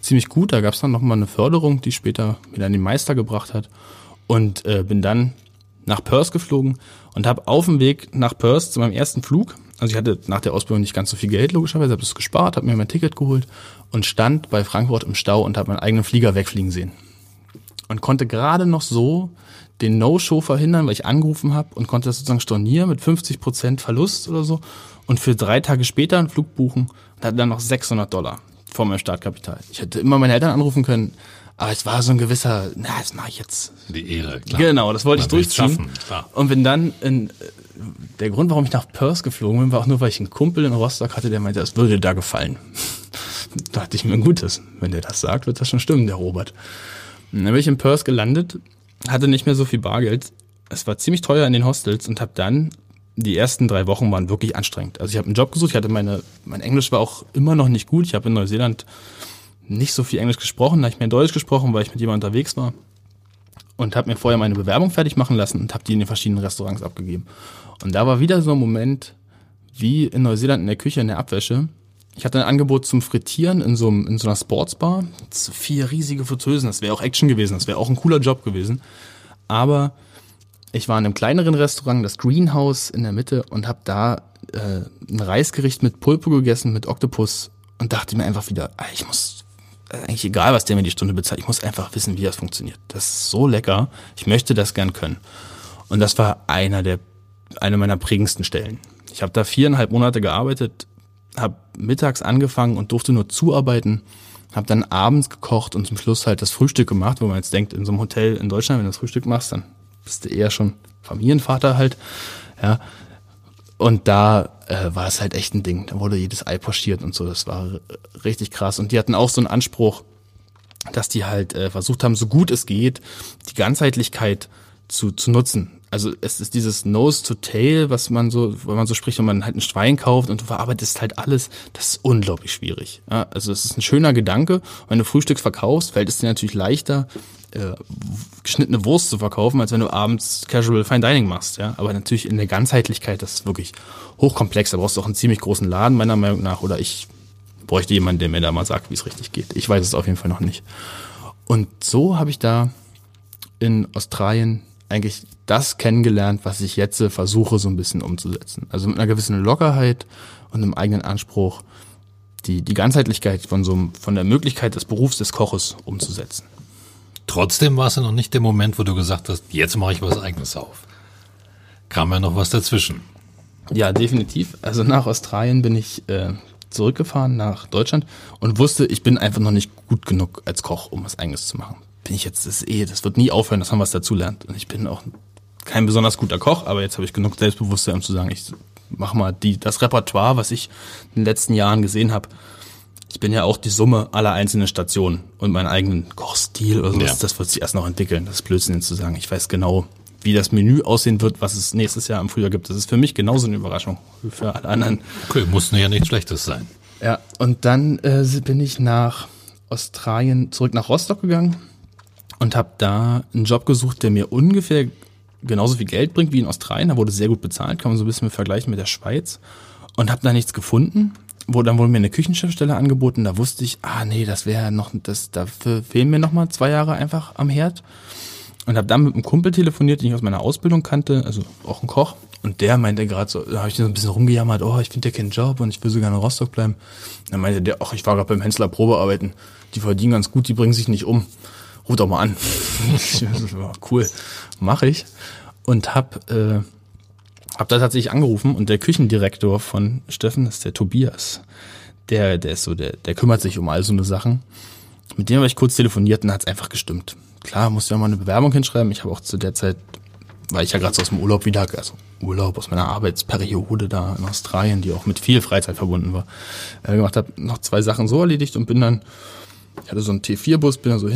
Ziemlich gut, da gab es dann nochmal eine Förderung, die später mir dann den Meister gebracht hat. Und äh, bin dann nach Perth geflogen und habe auf dem Weg nach Perth zu meinem ersten Flug, also ich hatte nach der Ausbildung nicht ganz so viel Geld, logischerweise, habe es gespart, habe mir mein Ticket geholt und stand bei Frankfurt im Stau und habe meinen eigenen Flieger wegfliegen sehen. Und konnte gerade noch so den No-Show verhindern, weil ich angerufen habe und konnte das sozusagen stornieren mit 50 Prozent Verlust oder so und für drei Tage später einen Flug buchen und hatte dann noch 600 Dollar vor meinem Startkapital. Ich hätte immer meine Eltern anrufen können, aber es war so ein gewisser, na, das mache ich jetzt. Die Ehre, klar. Genau, das wollte Man ich durchziehen. Schaffen, klar. Und bin dann in, der Grund, warum ich nach Perth geflogen bin, war auch nur, weil ich einen Kumpel in Rostock hatte, der meinte, das würde da gefallen. [laughs] da dachte ich mir, gut, das, wenn der das sagt, wird das schon stimmen, der Robert. Und dann bin ich in Perth gelandet hatte nicht mehr so viel Bargeld. Es war ziemlich teuer in den Hostels und habe dann die ersten drei Wochen waren wirklich anstrengend. Also ich habe einen Job gesucht, ich hatte meine, mein Englisch war auch immer noch nicht gut. Ich habe in Neuseeland nicht so viel Englisch gesprochen, da habe ich mehr Deutsch gesprochen, weil ich mit jemandem unterwegs war und habe mir vorher meine Bewerbung fertig machen lassen und habe die in den verschiedenen Restaurants abgegeben. Und da war wieder so ein Moment, wie in Neuseeland in der Küche in der Abwäsche. Ich hatte ein Angebot zum Frittieren in so, in so einer Sportsbar. Vier riesige Fritteusen, das wäre auch Action gewesen, das wäre auch ein cooler Job gewesen. Aber ich war in einem kleineren Restaurant, das Greenhouse in der Mitte, und habe da äh, ein Reisgericht mit Pulpo gegessen, mit Oktopus und dachte mir einfach wieder, ich muss, äh, eigentlich egal, was der mir die Stunde bezahlt, ich muss einfach wissen, wie das funktioniert. Das ist so lecker, ich möchte das gern können. Und das war einer der, eine meiner prägendsten Stellen. Ich habe da viereinhalb Monate gearbeitet, habe mittags angefangen und durfte nur zuarbeiten, habe dann abends gekocht und zum Schluss halt das Frühstück gemacht, wo man jetzt denkt, in so einem Hotel in Deutschland, wenn du das Frühstück machst, dann bist du eher schon Familienvater halt, ja. Und da äh, war es halt echt ein Ding. Da wurde jedes Ei postiert und so. Das war richtig krass. Und die hatten auch so einen Anspruch, dass die halt äh, versucht haben, so gut es geht, die Ganzheitlichkeit zu, zu nutzen. Also es ist dieses Nose to Tail, was man so, wenn man so spricht, wenn man halt ein Schwein kauft und du verarbeitest halt alles, das ist unglaublich schwierig. Ja, also es ist ein schöner Gedanke. Wenn du Frühstück verkaufst, fällt es dir natürlich leichter, äh, geschnittene Wurst zu verkaufen, als wenn du abends Casual Fine Dining machst. Ja? Aber natürlich in der Ganzheitlichkeit, das ist wirklich hochkomplex. Da brauchst du auch einen ziemlich großen Laden, meiner Meinung nach. Oder ich bräuchte jemanden, der mir da mal sagt, wie es richtig geht. Ich weiß es auf jeden Fall noch nicht. Und so habe ich da in Australien eigentlich das kennengelernt, was ich jetzt versuche so ein bisschen umzusetzen. Also mit einer gewissen Lockerheit und einem eigenen Anspruch, die, die Ganzheitlichkeit von so von der Möglichkeit des Berufs des Koches umzusetzen. Trotzdem war es ja noch nicht der Moment, wo du gesagt hast, jetzt mache ich was eigenes auf. Kam ja noch was dazwischen. Ja, definitiv. Also nach Australien bin ich äh, zurückgefahren nach Deutschland und wusste, ich bin einfach noch nicht gut genug als Koch, um was eigenes zu machen. Bin ich jetzt, das eh, das wird nie aufhören, dass man was dazu lernt. Und ich bin auch kein besonders guter Koch, aber jetzt habe ich genug Selbstbewusstsein, um zu sagen, ich mach mal die, das Repertoire, was ich in den letzten Jahren gesehen habe, ich bin ja auch die Summe aller einzelnen Stationen und meinen eigenen Kochstil oder sowas, ja. das wird sich erst noch entwickeln. Das ist Blödsinn zu sagen. Ich weiß genau, wie das Menü aussehen wird, was es nächstes Jahr im Frühjahr gibt. Das ist für mich genauso eine Überraschung wie für alle anderen. Okay, muss ja nichts Schlechtes sein. Ja, und dann äh, bin ich nach Australien zurück nach Rostock gegangen und habe da einen Job gesucht, der mir ungefähr genauso viel Geld bringt wie in Australien. Da wurde sehr gut bezahlt, kann man so ein bisschen vergleichen mit der Schweiz. Und habe da nichts gefunden wo dann wurde mir eine Küchenchefstelle angeboten, da wusste ich, ah nee, das wäre noch, das, dafür fehlen mir noch mal zwei Jahre einfach am Herd. Und habe dann mit einem Kumpel telefoniert, den ich aus meiner Ausbildung kannte, also auch ein Koch. Und der meinte gerade so, da habe ich so ein bisschen rumgejammert, oh, ich finde ja keinen Job und ich will sogar in Rostock bleiben. Dann meinte der, ach, ich war gerade beim Hensler Probearbeiten, die verdienen ganz gut, die bringen sich nicht um. Ruf doch mal an. [laughs] cool, mache ich. Und hab äh, hab da tatsächlich angerufen und der Küchendirektor von Steffen ist der Tobias. Der, der ist so, der, der kümmert sich um all so eine Sachen. Mit dem habe ich kurz telefoniert und hat es einfach gestimmt. Klar, musste ja mal eine Bewerbung hinschreiben. Ich habe auch zu der Zeit, weil ich ja gerade so aus dem Urlaub wieder, also Urlaub aus meiner Arbeitsperiode da in Australien, die auch mit viel Freizeit verbunden war, äh, gemacht habe, noch zwei Sachen so erledigt und bin dann, ich hatte so einen T4-Bus, bin da so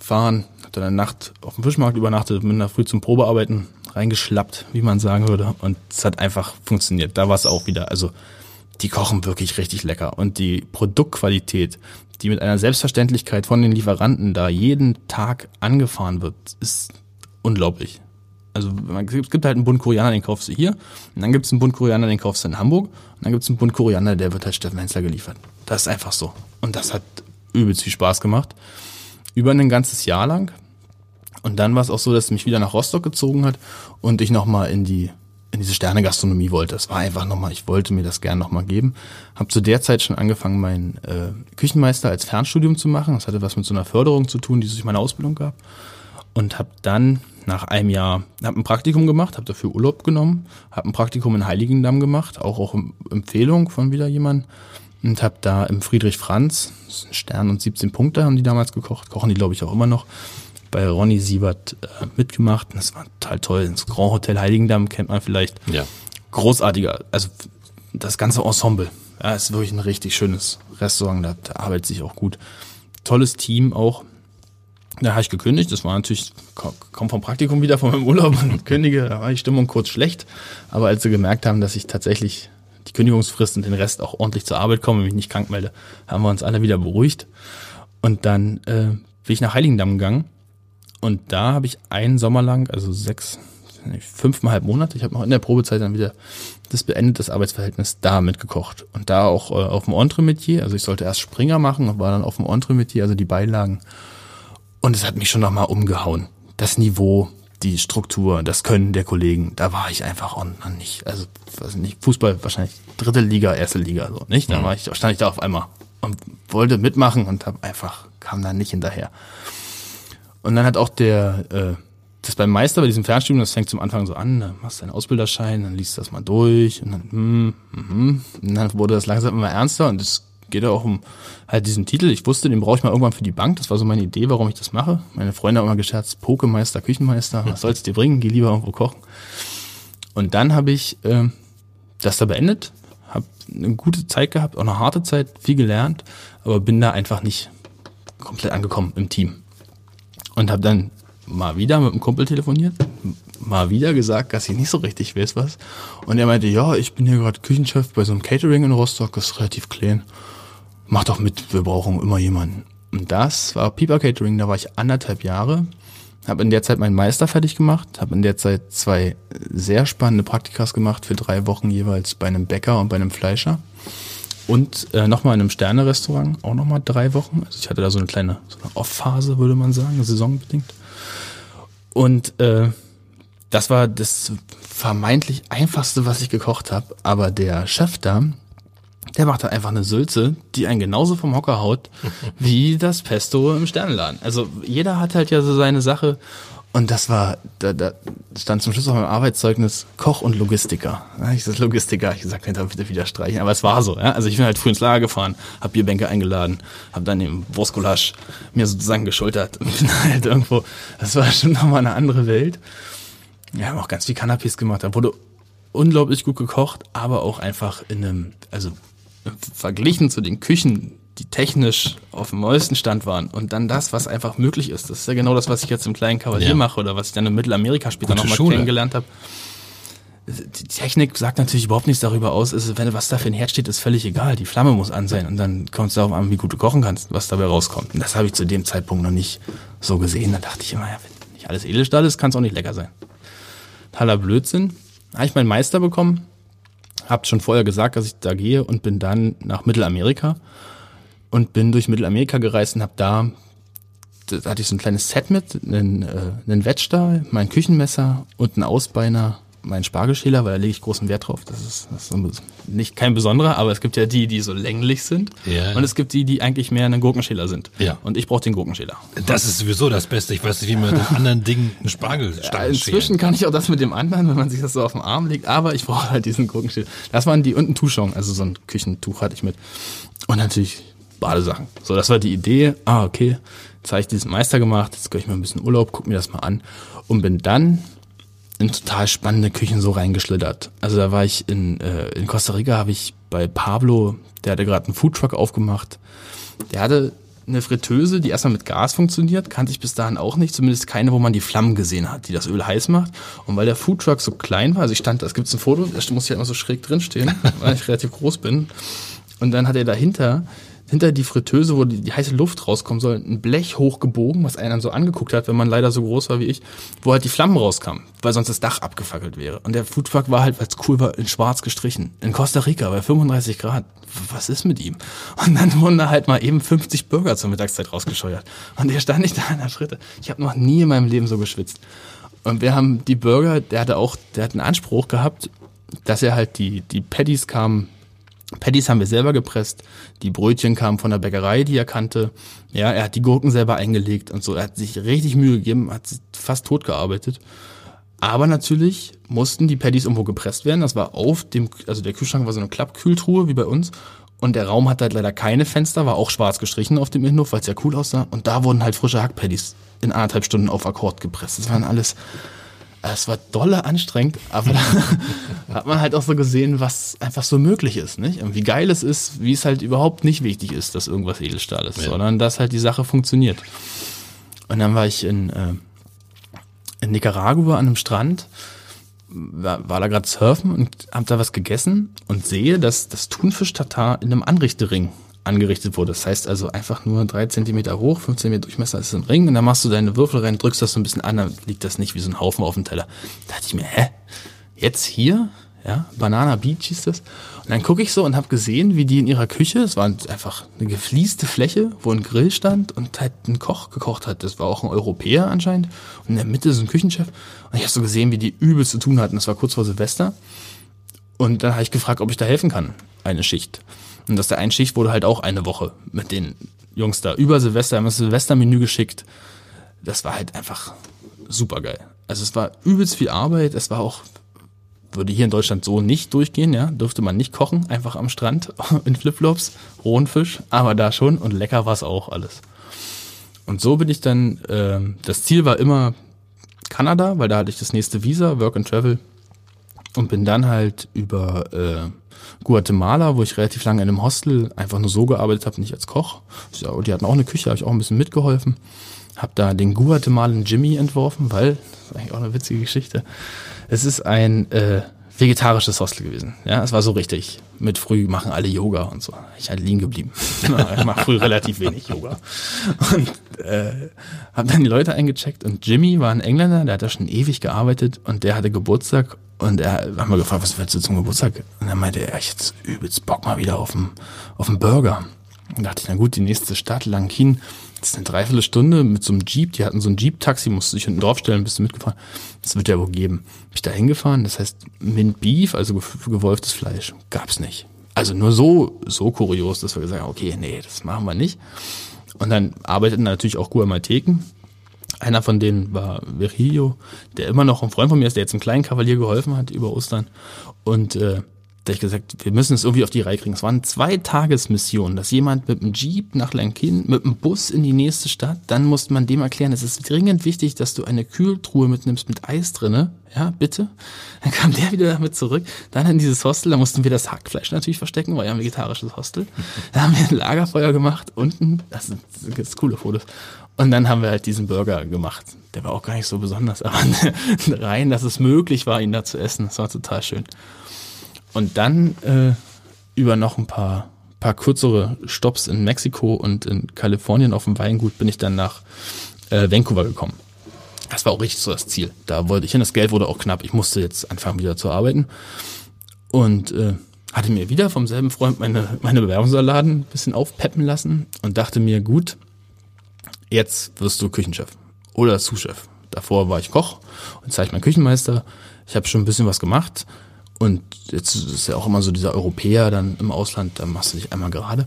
hingefahren, hatte eine Nacht auf dem Fischmarkt übernachtet, bin da früh zum Probearbeiten reingeschlappt, wie man sagen würde. Und es hat einfach funktioniert. Da war es auch wieder. Also die kochen wirklich richtig lecker. Und die Produktqualität, die mit einer Selbstverständlichkeit von den Lieferanten da jeden Tag angefahren wird, ist unglaublich. Also es gibt halt einen Bund Koreaner, den kaufst du hier. Und dann gibt es einen Bund Koreaner, den kaufst du in Hamburg. Und dann gibt es einen Bund Koreaner, der wird halt Steffen Hensler geliefert. Das ist einfach so. Und das hat übelst viel Spaß gemacht. Über ein ganzes Jahr lang. Und dann war es auch so, dass es mich wieder nach Rostock gezogen hat und ich nochmal in die in diese Sterne-Gastronomie wollte. Das war einfach nochmal, ich wollte mir das gerne nochmal geben. Hab zu der Zeit schon angefangen, meinen äh, Küchenmeister als Fernstudium zu machen. Das hatte was mit so einer Förderung zu tun, die es durch meine Ausbildung gab. Und habe dann nach einem Jahr, hab ein Praktikum gemacht, habe dafür Urlaub genommen, habe ein Praktikum in Heiligendamm gemacht, auch auch Empfehlung von wieder jemandem. Und habe da im Friedrich Franz, Stern und 17 Punkte haben die damals gekocht, kochen die glaube ich auch immer noch, bei Ronny Siebert äh, mitgemacht. Das war total toll. Das Grand Hotel Heiligendamm kennt man vielleicht. Ja. Großartiger, also das ganze Ensemble. Ja, ist wirklich ein richtig schönes Restaurant, da, da arbeitet sich auch gut. Tolles Team auch. Da habe ich gekündigt, das war natürlich, komm vom Praktikum wieder von meinem Urlaub und [laughs] kündige, da war die Stimmung kurz schlecht. Aber als sie gemerkt haben, dass ich tatsächlich die Kündigungsfrist und den Rest auch ordentlich zur Arbeit komme und mich nicht krank melde, haben wir uns alle wieder beruhigt Und dann äh, bin ich nach Heiligendamm gegangen und da habe ich einen Sommer lang, also sechs, fünfeinhalb Monate, ich habe noch in der Probezeit dann wieder das beendet, das Arbeitsverhältnis da mitgekocht. Und da auch äh, auf dem Entremetier, also ich sollte erst Springer machen und war dann auf dem Entremetier, also die Beilagen. Und es hat mich schon nochmal umgehauen. Das Niveau, die Struktur, das Können der Kollegen, da war ich einfach auch noch nicht. Also weiß nicht, Fußball wahrscheinlich dritte Liga, erste Liga, so nicht. Da mhm. war ich, stand ich da auf einmal und wollte mitmachen und habe einfach kam da nicht hinterher. Und dann hat auch der äh, das beim Meister bei diesem Fernstudium, das fängt zum Anfang so an, dann machst du deinen Ausbilderschein, dann liest du das mal durch und dann, hm, hm, und dann wurde das langsam immer ernster und es geht ja auch um halt diesen Titel. Ich wusste, den brauche ich mal irgendwann für die Bank. Das war so meine Idee, warum ich das mache. Meine Freunde haben immer gescherzt, Pokemeister, Küchenmeister, was soll's dir bringen? Geh lieber irgendwo kochen. Und dann habe ich äh, das da beendet, habe eine gute Zeit gehabt, auch eine harte Zeit, viel gelernt, aber bin da einfach nicht komplett angekommen im Team. Und habe dann mal wieder mit einem Kumpel telefoniert, mal wieder gesagt, dass ich nicht so richtig weiß was. Und er meinte, ja, ich bin hier gerade Küchenchef bei so einem Catering in Rostock, das ist relativ klein. Mach doch mit, wir brauchen immer jemanden. Und das war Pieper Catering, da war ich anderthalb Jahre, habe in der Zeit meinen Meister fertig gemacht, habe in der Zeit zwei sehr spannende Praktikas gemacht für drei Wochen jeweils bei einem Bäcker und bei einem Fleischer. Und äh, nochmal in einem Sterne-Restaurant, auch nochmal drei Wochen. Also ich hatte da so eine kleine so Off-Phase, würde man sagen, saisonbedingt. Und äh, das war das vermeintlich einfachste, was ich gekocht habe. Aber der Chef da, der macht halt einfach eine Sülze, die einen genauso vom Hocker haut [laughs] wie das Pesto im Sternenladen. Also jeder hat halt ja so seine Sache. Und das war, da, da stand zum Schluss auch im Arbeitszeugnis Koch und Logistiker. Ich sag Logistiker, ich gesagt, könnt ihr bitte wieder streichen. Aber es war so, ja. Also ich bin halt früh ins Lager gefahren, hab Bierbänke eingeladen, hab dann den Wurstgulasch mir sozusagen geschultert und [laughs] bin halt irgendwo, das war schon nochmal eine andere Welt. Wir haben auch ganz viel Canapés gemacht, da wurde unglaublich gut gekocht, aber auch einfach in einem, also verglichen zu den Küchen, die technisch auf dem neuesten Stand waren und dann das, was einfach möglich ist. Das ist ja genau das, was ich jetzt im kleinen Kavalier ja. mache oder was ich dann in Mittelamerika später nochmal kennengelernt habe. Die Technik sagt natürlich überhaupt nichts darüber aus, ist, wenn was da für ein Herd steht, ist völlig egal. Die Flamme muss an sein und dann kommt es darauf an, wie gut du kochen kannst, was dabei rauskommt. Und das habe ich zu dem Zeitpunkt noch nicht so gesehen. Da dachte ich immer, ja, wenn nicht alles Edelstahl ist, kann es auch nicht lecker sein. Totaler Blödsinn. Habe ich meinen Meister bekommen, habe schon vorher gesagt, dass ich da gehe und bin dann nach Mittelamerika und bin durch Mittelamerika gereist und habe da, da hatte ich so ein kleines Set mit, einen, äh, einen Wettstahl, mein Küchenmesser und einen Ausbeiner, meinen Spargelschäler, weil da lege ich großen Wert drauf. Das ist, das ist nicht kein besonderer, aber es gibt ja die, die so länglich sind ja. und es gibt die, die eigentlich mehr ein Gurkenschäler sind. Ja. Und ich brauche den Gurkenschäler. Das ist sowieso das Beste. Ich weiß nicht, wie man mit anderen Dingen einen Spargelstangen ja, Inzwischen kann ich auch das mit dem anderen, wenn man sich das so auf den Arm legt, aber ich brauche halt diesen Gurkenschäler. Das waren die und ein also so ein Küchentuch hatte ich mit. Und natürlich Badesachen. So, das war die Idee. Ah, okay, jetzt habe ich diesen Meister gemacht, jetzt gehe ich mal ein bisschen Urlaub, guck mir das mal an und bin dann in total spannende Küchen so reingeschlittert. Also da war ich in, äh, in Costa Rica, habe ich bei Pablo, der hatte gerade einen Foodtruck aufgemacht. Der hatte eine Fritteuse, die erstmal mit Gas funktioniert, kannte ich bis dahin auch nicht, zumindest keine, wo man die Flammen gesehen hat, die das Öl heiß macht. Und weil der Foodtruck so klein war, also ich stand, es gibt ein Foto, da muss ich halt immer so schräg drinstehen, [laughs] weil ich relativ groß bin. Und dann hat er dahinter hinter die Fritteuse, wo die, die, heiße Luft rauskommen soll, ein Blech hochgebogen, was einen dann so angeguckt hat, wenn man leider so groß war wie ich, wo halt die Flammen rauskamen, weil sonst das Dach abgefackelt wäre. Und der Foodtruck war halt, weil es cool war, in schwarz gestrichen. In Costa Rica bei 35 Grad. Was ist mit ihm? Und dann wurden da halt mal eben 50 Burger zur Mittagszeit rausgescheuert. Und der stand nicht da in der Schritte. Ich habe noch nie in meinem Leben so geschwitzt. Und wir haben die Burger, der hatte auch, der hat einen Anspruch gehabt, dass er halt die, die Patties kamen Patties haben wir selber gepresst. Die Brötchen kamen von der Bäckerei, die er kannte. Ja, er hat die Gurken selber eingelegt und so. Er hat sich richtig Mühe gegeben, hat fast tot gearbeitet. Aber natürlich mussten die Patties irgendwo gepresst werden. Das war auf dem, also der Kühlschrank war so eine Klappkühltruhe wie bei uns. Und der Raum hatte halt leider keine Fenster, war auch schwarz gestrichen auf dem Innenhof, weil es ja cool aussah. Und da wurden halt frische Hackpaddies in anderthalb Stunden auf Akkord gepresst. Das waren alles es war dolle anstrengend, aber da [laughs] hat man halt auch so gesehen, was einfach so möglich ist, nicht? Und wie geil es ist, wie es halt überhaupt nicht wichtig ist, dass irgendwas Edelstahl ist, ja. sondern dass halt die Sache funktioniert. Und dann war ich in, äh, in Nicaragua an einem Strand, war, war da gerade surfen und hab da was gegessen und sehe, dass das Thunfisch-Tatar in einem Anrichtering angerichtet wurde. Das heißt also einfach nur drei Zentimeter hoch, fünf Zentimeter Durchmesser ist ein Ring und dann machst du deine Würfel rein, drückst das so ein bisschen an, dann liegt das nicht wie so ein Haufen auf dem Teller. Da dachte ich mir, hä? Jetzt hier? Ja, Banana Beach hieß das. Und dann gucke ich so und habe gesehen, wie die in ihrer Küche, es war einfach eine geflieste Fläche, wo ein Grill stand und halt ein Koch gekocht hat. Das war auch ein Europäer anscheinend. Und in der Mitte so ein Küchenchef. Und ich habe so gesehen, wie die übel zu tun hatten. Das war kurz vor Silvester. Und dann habe ich gefragt, ob ich da helfen kann. Eine Schicht. Und aus der einen Schicht wurde halt auch eine Woche mit den Jungs da über Silvester, haben das Silvestermenü geschickt. Das war halt einfach super geil. Also es war übelst viel Arbeit. Es war auch, würde hier in Deutschland so nicht durchgehen, ja. Dürfte man nicht kochen, einfach am Strand [laughs] in Flipflops, rohen Fisch, aber da schon und lecker war es auch alles. Und so bin ich dann, äh, das Ziel war immer Kanada, weil da hatte ich das nächste Visa, Work and Travel und bin dann halt über äh, Guatemala, wo ich relativ lange in einem Hostel einfach nur so gearbeitet habe, nicht als Koch. Die hatten auch eine Küche, habe ich auch ein bisschen mitgeholfen. Hab da den Guatemalan Jimmy entworfen, weil, das ist eigentlich auch eine witzige Geschichte, es ist ein äh, vegetarisches Hostel gewesen. Ja, es war so richtig. Mit früh machen alle Yoga und so. Ich halt liegen geblieben. [laughs] ich mache früh relativ wenig Yoga. Und äh, habe dann die Leute eingecheckt und Jimmy war ein Engländer, der hat da schon ewig gearbeitet und der hatte Geburtstag und er hat mal gefragt, was willst du zum Geburtstag? Und dann meinte er, ich jetzt übelst Bock mal wieder auf einen, auf einen Burger. Und dachte ich, na gut, die nächste Stadt, Lankin, das ist eine Dreiviertelstunde mit so einem Jeep. Die hatten so ein Jeep-Taxi, musste sich hinten draufstellen, bist du mitgefahren. Das wird ja wohl geben. Bin ich da hingefahren, das heißt Mint Beef, also gewolftes Fleisch, gab's nicht. Also nur so, so kurios, dass wir gesagt haben, okay, nee, das machen wir nicht. Und dann arbeiteten natürlich auch Guamalteken. Einer von denen war Virgilio, der immer noch ein Freund von mir ist, der jetzt einem kleinen Kavalier geholfen hat über Ostern. Und äh, da ich gesagt, wir müssen es irgendwie auf die Reihe kriegen. Es waren zwei Tagesmissionen, dass jemand mit dem Jeep nach Lankin, mit dem Bus in die nächste Stadt, dann musste man dem erklären, es ist dringend wichtig, dass du eine Kühltruhe mitnimmst mit Eis drinne. Ja, bitte. Dann kam der wieder damit zurück. Dann in dieses Hostel, da mussten wir das Hackfleisch natürlich verstecken, war ja ein vegetarisches Hostel. Da haben wir ein Lagerfeuer gemacht, unten, das sind, das sind coole Fotos. Und dann haben wir halt diesen Burger gemacht. Der war auch gar nicht so besonders, aber [laughs] rein, dass es möglich war, ihn da zu essen. Das war total schön. Und dann äh, über noch ein paar, paar kürzere Stops in Mexiko und in Kalifornien auf dem Weingut bin ich dann nach äh, Vancouver gekommen. Das war auch richtig so das Ziel. Da wollte ich hin, das Geld wurde auch knapp. Ich musste jetzt anfangen wieder zu arbeiten. Und äh, hatte mir wieder vom selben Freund meine, meine Bewerbungsunterlagen ein bisschen aufpeppen lassen und dachte mir, gut, jetzt wirst du Küchenchef oder Sous-Chef. Davor war ich Koch und jetzt ich mein Küchenmeister. Ich habe schon ein bisschen was gemacht und jetzt ist ja auch immer so dieser Europäer dann im Ausland, da machst du dich einmal gerade.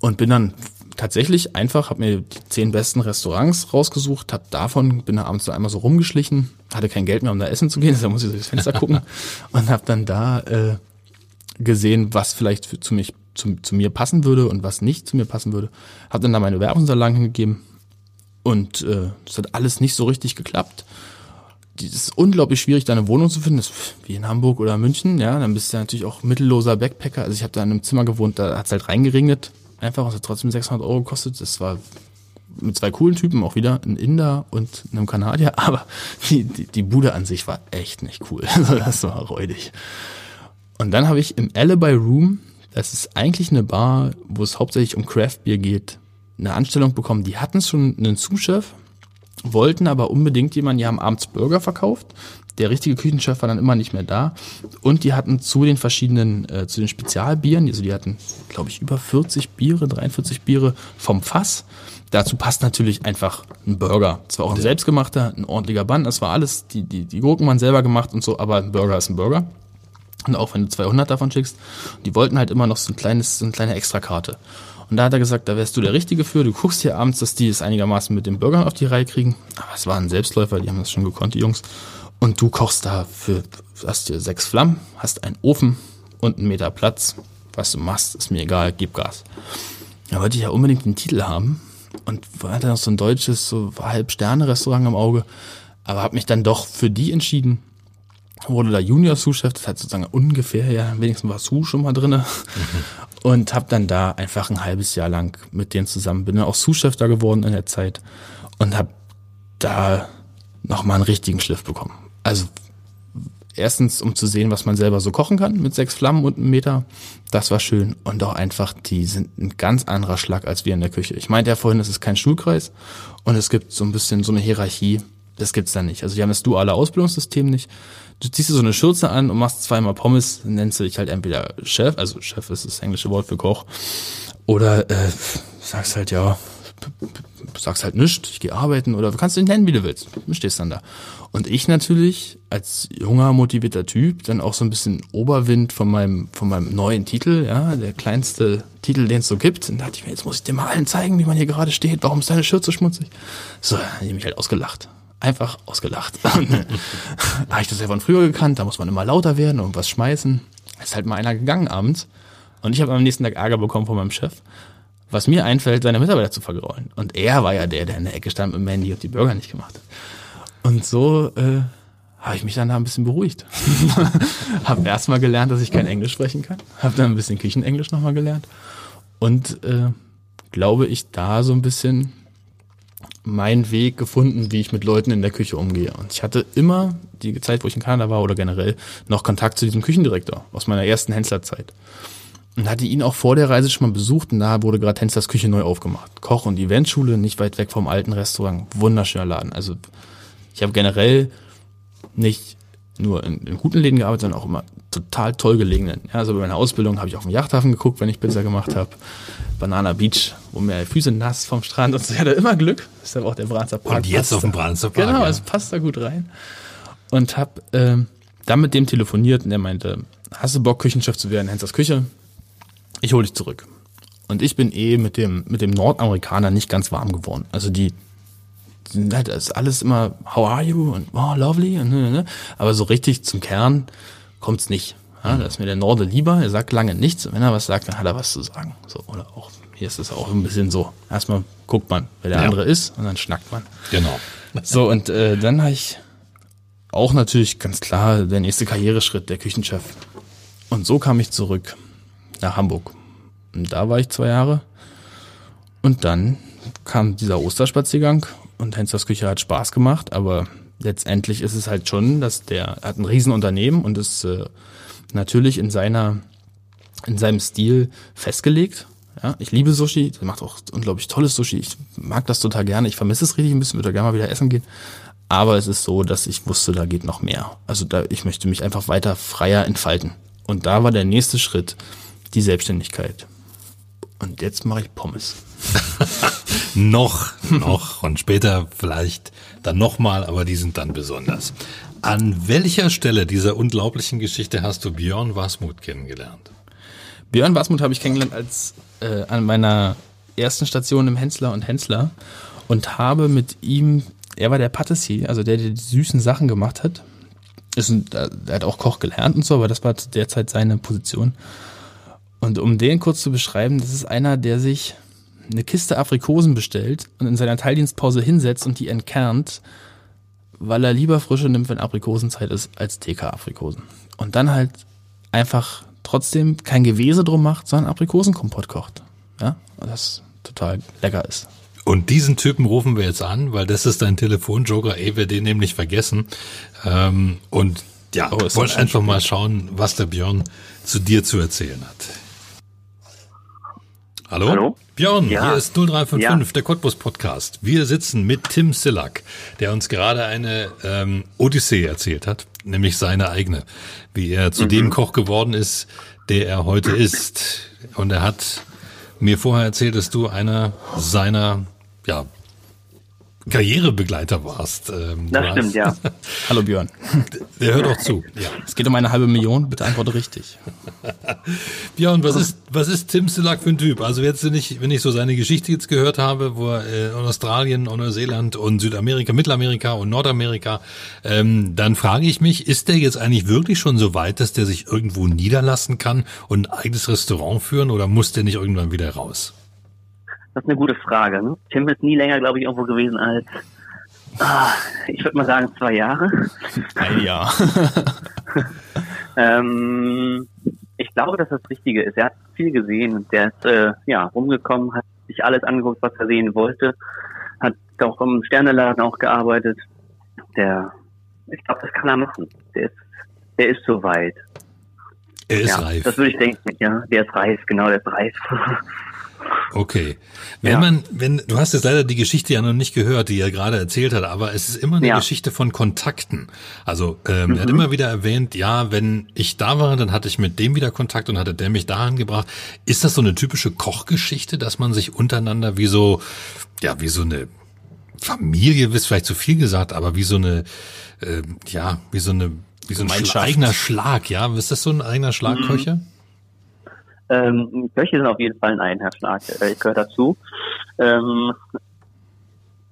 Und bin dann tatsächlich einfach, habe mir die zehn besten Restaurants rausgesucht, habe davon, bin da abends so einmal so rumgeschlichen, hatte kein Geld mehr, um da essen zu gehen, [laughs] deshalb muss ich durchs Fenster gucken [laughs] und habe dann da äh, gesehen, was vielleicht für, zu, mich, zu, zu mir passen würde und was nicht zu mir passen würde. Habe dann da meine Werbungsunterlagen hingegeben und äh, das hat alles nicht so richtig geklappt es ist unglaublich schwierig, da eine Wohnung zu finden. Das ist wie in Hamburg oder München, ja. Dann bist du natürlich auch mittelloser Backpacker. Also ich habe da in einem Zimmer gewohnt, da hat es halt reingeregnet. Einfach, es hat trotzdem 600 Euro gekostet. Das war mit zwei coolen Typen, auch wieder ein Inder und einem Kanadier. [laughs] Aber die, die, die Bude an sich war echt nicht cool. [laughs] Also das war räudig. Und dann habe ich im Alibi Room, das ist eigentlich eine Bar, wo es hauptsächlich um Craft Beer geht, eine Anstellung bekommen. Die hatten schon einen Sous-Chef, wollten aber unbedingt jemanden, die haben abends Burger verkauft. Der richtige Küchenchef war dann immer nicht mehr da. Und die hatten zu den verschiedenen, äh, zu den Spezialbieren, also die hatten, glaube ich, über 40 Biere, 43 Biere vom Fass. Dazu passt natürlich einfach ein Burger. Es war auch ein selbstgemachter, ein ordentlicher Bann. Das war alles, die, die, die Gurken waren selber gemacht und so, aber ein Burger ist ein Burger. Und auch wenn du 200 davon schickst, die wollten halt immer noch so ein kleines, so eine kleine Extrakarte. Und da hat er gesagt, da wärst du der Richtige für. Du guckst hier abends, dass die es einigermaßen mit den Bürgern auf die Reihe kriegen. Aber es waren Selbstläufer, die haben das schon gekonnt, die Jungs. Und du kochst da für, hast dir sechs Flammen, hast einen Ofen und einen Meter Platz. Was du machst, ist mir egal, gib Gas. Da wollte ich ja unbedingt den Titel haben und dann noch so ein deutsches, so halb Sterne-Restaurant im Auge. Aber habe mich dann doch für die entschieden, wurde da Junior-Sous-Chef, das heißt sozusagen ungefähr, ja, wenigstens war Sous schon mal drinne. Mhm. Und habe dann da einfach ein halbes Jahr lang mit denen zusammen, bin dann auch Sous-Chef da geworden in der Zeit und habe da nochmal einen richtigen Schliff bekommen. Also erstens, um zu sehen, was man selber so kochen kann mit sechs Flammen und einem Meter. Das war schön. Und auch einfach, die sind ein ganz anderer Schlag als wir in der Küche. Ich meinte ja vorhin, es ist kein Schulkreis und es gibt so ein bisschen so eine Hierarchie. Das gibt's da nicht. Also die haben das duale Ausbildungssystem nicht. Du ziehst dir so eine Schürze an und machst zweimal Pommes, nennst du dich halt entweder Chef, also Chef ist das englische Wort für Koch, oder äh, sagst halt, ja, sagst halt nichts, ich gehe arbeiten oder du kannst dich nennen, wie du willst. Du stehst dann da. Und ich natürlich als junger, motivierter Typ dann auch so ein bisschen Oberwind von meinem, von meinem neuen Titel, ja, der kleinste Titel, den es so gibt. Und da dachte ich mir, jetzt muss ich dir mal allen zeigen, wie man hier gerade steht. Warum ist deine Schürze schmutzig? So, dann habe ich mich halt ausgelacht. Einfach ausgelacht. [laughs] habe ich das ja von früher gekannt, da muss man immer lauter werden und was schmeißen. Ist halt mal einer gegangen abends. Und ich habe am nächsten Tag Ärger bekommen von meinem Chef was mir einfällt, seine Mitarbeiter zu vergraulen. Und er war ja der, der in der Ecke stand mit dem Handy und die Burger nicht gemacht hat. Und so äh, habe ich mich dann da ein bisschen beruhigt. [laughs] habe erstmal gelernt, dass ich kein Englisch sprechen kann. Habe dann ein bisschen Küchenenglisch nochmal gelernt. Und äh, glaube ich, da so ein bisschen meinen Weg gefunden, wie ich mit Leuten in der Küche umgehe. Und ich hatte immer die Zeit, wo ich in Kanada war oder generell, noch Kontakt zu diesem Küchendirektor aus meiner ersten Henslerzeit. Und hatte ihn auch vor der Reise schon mal besucht und da wurde gerade Henslers Küche neu aufgemacht. Koch- und Eventschule, nicht weit weg vom alten Restaurant. Wunderschöner Laden. Also ich habe generell nicht nur in, in, guten Läden gearbeitet, sondern auch immer total toll gelegenen. Ja, also bei meiner Ausbildung habe ich auf dem Yachthafen geguckt, wenn ich Pizza gemacht habe. Banana Beach, wo mir die Füße nass vom Strand und so. Ich hatte immer Glück. Das ist aber auch der Branzer Park. Und jetzt auf dem Branzer Park. Genau, ja. es passt da gut rein. Und habe äh, dann mit dem telefoniert und er meinte, hast du Bock, Küchenchef zu werden? Hensers Küche? ich hole dich zurück. Und ich bin eh mit dem, mit dem Nordamerikaner nicht ganz warm geworden. Also die sind halt ist alles immer, how are you? Und oh, lovely. Und, ne, ne. Aber so richtig zum Kern kommt's nicht. Ja, da ist mir der Norde lieber, er sagt lange nichts. Und wenn er was sagt, dann hat er was zu sagen. So, oder auch, hier ist es auch ein bisschen so. Erstmal guckt man, wer der ja. andere ist, und dann schnackt man. Genau. So, und äh, dann habe ich auch natürlich ganz klar der nächste Karriereschritt, der Küchenchef. Und so kam ich zurück nach Hamburg. Und da war ich zwei Jahre. Und dann kam dieser Osterspaziergang und Hensers Küche hat Spaß gemacht, aber letztendlich ist es halt schon, dass der hat ein Riesenunternehmen und ist äh, natürlich in seiner in seinem Stil festgelegt. Ja, ich liebe Sushi, der macht auch unglaublich tolles Sushi. Ich mag das total gerne. Ich vermisse es richtig ein bisschen, würde gerne mal wieder essen gehen. Aber es ist so, dass ich wusste, da geht noch mehr. Also da, ich möchte mich einfach weiter freier entfalten. Und da war der nächste Schritt, die Selbstständigkeit. Und jetzt mache ich Pommes. [laughs] noch, noch und später vielleicht dann nochmal, aber die sind dann besonders. An welcher Stelle dieser unglaublichen Geschichte hast du Björn Wasmut kennengelernt? Björn Wasmut habe ich kennengelernt als äh, an meiner ersten Station im Hensler und Hensler und habe mit ihm, er war der Patissier, also der, der die süßen Sachen gemacht hat. Er hat auch Koch gelernt und so, aber das war zu der Zeit seine Position. Und um den kurz zu beschreiben, das ist einer, der sich eine Kiste Aprikosen bestellt und in seiner Teildienstpause hinsetzt und die entkernt, weil er lieber frische nimmt, wenn Aprikosenzeit ist, als TK-Aprikosen. Und dann halt einfach trotzdem kein Gewese drum macht, sondern Aprikosenkompott kocht. Ja, das total lecker ist. Und diesen Typen rufen wir jetzt an, weil das ist dein Telefonjoker, eh wir den nämlich vergessen. Ähm, und ja, oh, wollen einfach mal schauen, was der Björn zu dir zu erzählen hat. Hallo? Hallo? Björn, ja. hier ist 0355, ja. der Cottbus Podcast. Wir sitzen mit Tim Sillack, der uns gerade eine ähm, Odyssee erzählt hat, nämlich seine eigene, wie er zu mhm. dem Koch geworden ist, der er heute ist. Und er hat mir vorher erzählt, dass du einer seiner ja, Karrierebegleiter warst. Ähm, das stimmt, ja. [laughs] Hallo Björn. Der hört auch zu. Ja. Es geht um eine halbe Million, bitte antworte richtig. [laughs] Björn, was ist, was ist Tim Sillack für ein Typ? Also jetzt, wenn ich, wenn ich so seine Geschichte jetzt gehört habe, wo er äh, in Australien, und Neuseeland und Südamerika, Mittelamerika und Nordamerika, ähm, dann frage ich mich, ist der jetzt eigentlich wirklich schon so weit, dass der sich irgendwo niederlassen kann und ein eigenes Restaurant führen oder muss der nicht irgendwann wieder raus? Das ist eine gute Frage. Ne? Tim ist nie länger, glaube ich, irgendwo gewesen als, ah, ich würde mal sagen, zwei Jahre. Ein Jahr. [laughs] ähm, ich glaube, dass das Richtige ist. Er hat viel gesehen. Der ist äh, ja rumgekommen, hat sich alles angeguckt, was er sehen wollte. Hat auch im Sterneladen auch gearbeitet. Der, ich glaube, das kann er machen. Der ist der ist soweit. Er ist ja, reif. Das würde ich denken, ja. Der ist reif, genau, der ist reif. [laughs] Okay. Wenn Ja. man, wenn, du hast jetzt leider die Geschichte ja noch nicht gehört, die er gerade erzählt hat, aber es ist immer eine Ja. Geschichte von Kontakten. Also ähm, er hat Mhm. immer wieder erwähnt, ja, wenn ich da war, dann hatte ich mit dem wieder Kontakt und hatte der mich dahin gebracht. Ist das so eine typische Kochgeschichte, dass man sich untereinander wie so, ja, wie so eine Familie, ist vielleicht zu viel gesagt, aber wie so eine, äh, ja, wie so eine, wie so ein eigener Schlag, ja? Ist das so ein eigener Schlag, Mhm. Ähm, Köche sind auf jeden Fall ein Einherschlag. Äh, Ich gehöre dazu. Ähm,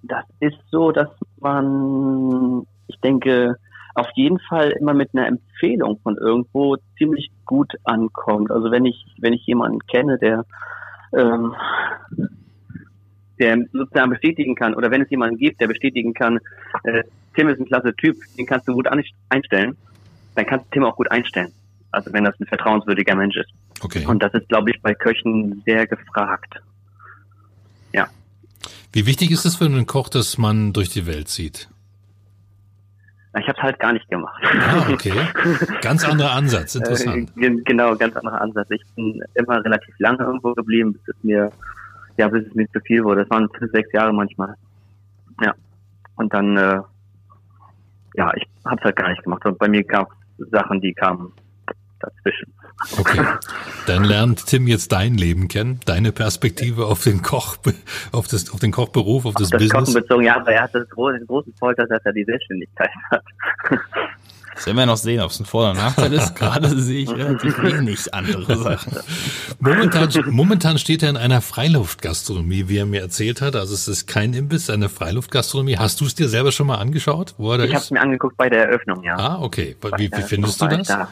das ist so, dass man, ich denke, auf jeden Fall immer mit einer Empfehlung von irgendwo ziemlich gut ankommt. Also wenn ich, wenn ich jemanden kenne, der, ähm, der sozusagen bestätigen kann, oder wenn es jemanden gibt, der bestätigen kann, äh, Tim ist ein klasse Typ, den kannst du gut einstellen, dann kannst du Tim auch gut einstellen. Also wenn das ein vertrauenswürdiger Mensch ist. Okay. Und das ist, glaube ich, bei Köchen sehr gefragt. Wie wichtig ist es für einen Koch, dass man durch die Welt zieht? Ich habe es halt gar nicht gemacht. Ah, [laughs] okay. Ganz anderer Ansatz, interessant. Äh, gen- genau, ganz anderer Ansatz. Ich bin immer relativ lange irgendwo geblieben, bis es mir, ja, bis es mir zu viel wurde. Das waren fünf, sechs Jahre manchmal. Ja. Und dann, äh, ja, ich habe es halt gar nicht gemacht. Und bei mir gab es Sachen, die kamen dazwischen. Okay. Dann lernt Tim jetzt dein Leben kennen, deine Perspektive auf den Koch, auf das, auf den Kochberuf, auf das, Das Kochen Business. bezogen, ja, aber er hat das große, den großen Vorteil, dass er die Selbstständigkeit [laughs] hat. Das werden wir noch sehen, ob es ein Vor- oder Nachteil ist. Gerade sehe ich relativ wenig andere Sachen. Momentan, momentan steht er in einer Freiluftgastronomie, wie er mir erzählt hat. Also es ist kein Imbiss, eine Freiluftgastronomie. Hast du es dir selber schon mal angeschaut, wo er da Ich habe es mir angeguckt bei der Eröffnung, ja. Ah, okay. Wie, wie findest du das? da.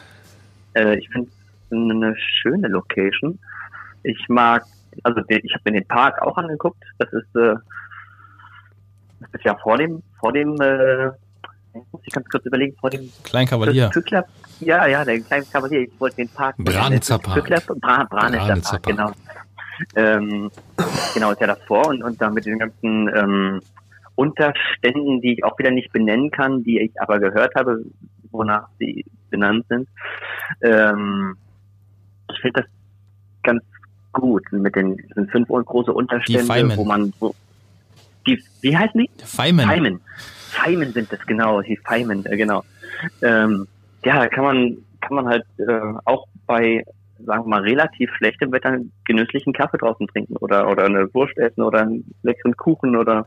Äh, ich finde eine schöne Location. Ich mag, also ich habe mir den Park auch angeguckt. Das ist, äh, das ist ja vor dem, vor dem, äh, muss ich ganz kurz überlegen, vor dem Klein Kavalier. Pückler. Ja, ja, der kleine Kavalier. Ich wollte den Park. Branitzer Park. Pückler, Bra, Branitzer Branitzer Park, Park. genau. Ähm, genau, ist ja davor und, und da mit den ganzen ähm, Unterständen, die ich auch wieder nicht benennen kann, die ich aber gehört habe, wonach sie benannt sind. Ähm, ich finde das ganz gut mit den fünf große Unterstände, wo man wo, die wie heißen die? Feimen. Feimen. Feimen sind es, genau, die Feimen, äh, genau. Ähm, ja, kann man, kann man halt äh, auch bei, sagen wir mal, relativ schlechtem Wetter einen genüsslichen Kaffee draußen trinken oder, oder eine Wurst essen oder einen leckeren Kuchen oder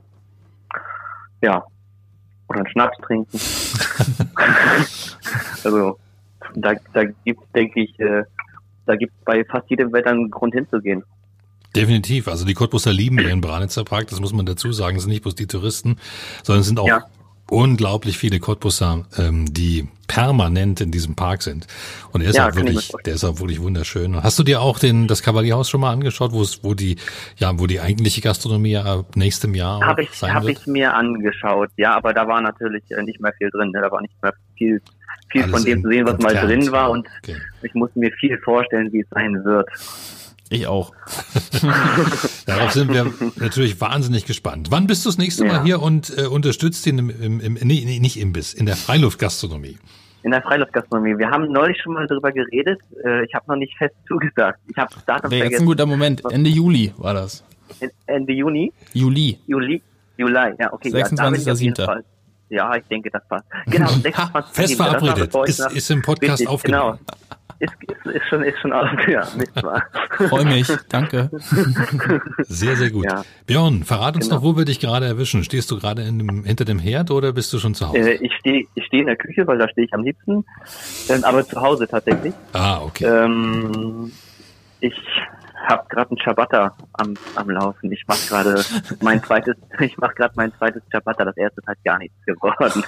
ja, oder einen Schnaps trinken. [laughs] also da, da gibt denke ich, äh, da gibt bei fast jedem Wetter einen Grund hinzugehen. Definitiv. Also die Cottbusser lieben den Branitzer Park, das muss man dazu sagen. Es sind nicht bloß die Touristen, sondern es sind auch Ja. unglaublich viele Cottbusser, ähm, die permanent in diesem Park sind. Und er ist Ja, auch wirklich, der ist auch wirklich wunderschön. Hast du dir auch den, das Kavalierhaus schon mal angeschaut, wo es, wo die, ja, wo die eigentliche Gastronomie ab nächstem Jahr Habe auch ich, sein hab wird? ich mir angeschaut, ja, aber da war natürlich äh, nicht mehr viel drin. Ne? Da war nicht mehr viel, viel Alles von dem in- zu sehen, was mal drin war und Okay. ich musste mir viel vorstellen, wie es sein wird. Ich auch. [laughs] Darauf sind wir natürlich wahnsinnig gespannt. Wann bist du das nächste Mal Ja. hier und äh, unterstützt ihn im, im, im nee, nee, nicht Imbiss, in der Freiluftgastronomie? In der Freiluftgastronomie. Wir haben neulich schon mal darüber geredet. Äh, Ich habe noch nicht fest zugesagt. Ich habe das Datum Wäre jetzt ein guter Moment. Ende Juli war das. Ende Juni, Juli. Juli, Juli, ja, okay. ja, da bin ich auf jeden 26.07.. Fall. Ja, ich denke, das passt. [laughs] Genau, 26. Fest Das war, verabredet. Ist, ist im Podcast Richtig, aufgenommen. Genau. Ist, ist, ist schon, ist schon aus, [laughs] ja. Freue mich. Danke. [laughs] Sehr, sehr gut. Ja. Björn, verrat uns Genau. noch, wo wir dich gerade erwischen. Stehst du gerade in dem, hinter dem Herd oder bist du schon zu Hause? Äh, ich stehe ich steh in der Küche, weil da stehe ich am liebsten. Ähm, aber zu Hause tatsächlich. ah, okay. Ähm, ich habe gerade einen Ciabatta am, am Laufen. Ich mache gerade mein zweites, [laughs] ich mache gerade mein zweites Ciabatta. Das erste ist halt gar nichts geworden.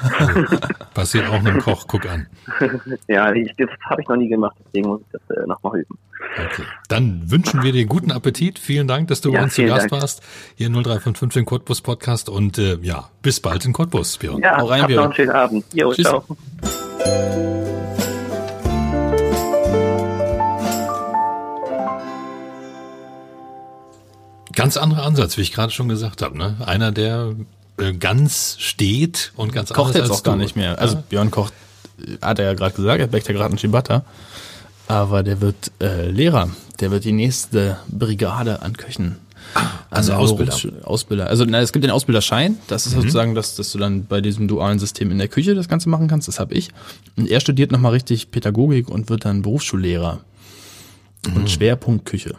[laughs] Passiert auch einem Koch. Guck an. [laughs] ja, ich, das habe ich noch nie gemacht, deswegen muss ich das äh, nochmal üben. Okay. Dann wünschen wir dir guten Appetit. Vielen Dank, dass du bei Ja, uns zu Gast Dank. warst. Hier im 0355 den Cottbus Podcast und äh, ja, bis bald in Cottbus, Björn. Ja, Hau rein, habt noch Björn. einen schönen Abend. Jo, Tschüss. ciao. Ganz anderer Ansatz, wie ich gerade schon gesagt habe. Ne? Einer, der äh, ganz steht und ganz Kocht anders jetzt auch gar nicht mehr. Also Björn kocht hat er ja gerade gesagt, er bäckt ja gerade einen Ciabatta. Aber der wird äh, Lehrer. Der wird die nächste Brigade an Köchen. Also an der Ausbilder. Ausbilder. Also na, es gibt den Ausbilderschein. Das ist sozusagen, dass, dass du dann bei diesem dualen System in der Küche das Ganze machen kannst. Das habe ich. Und er studiert nochmal richtig Pädagogik und wird dann Berufsschullehrer. Und Schwerpunkt Küche.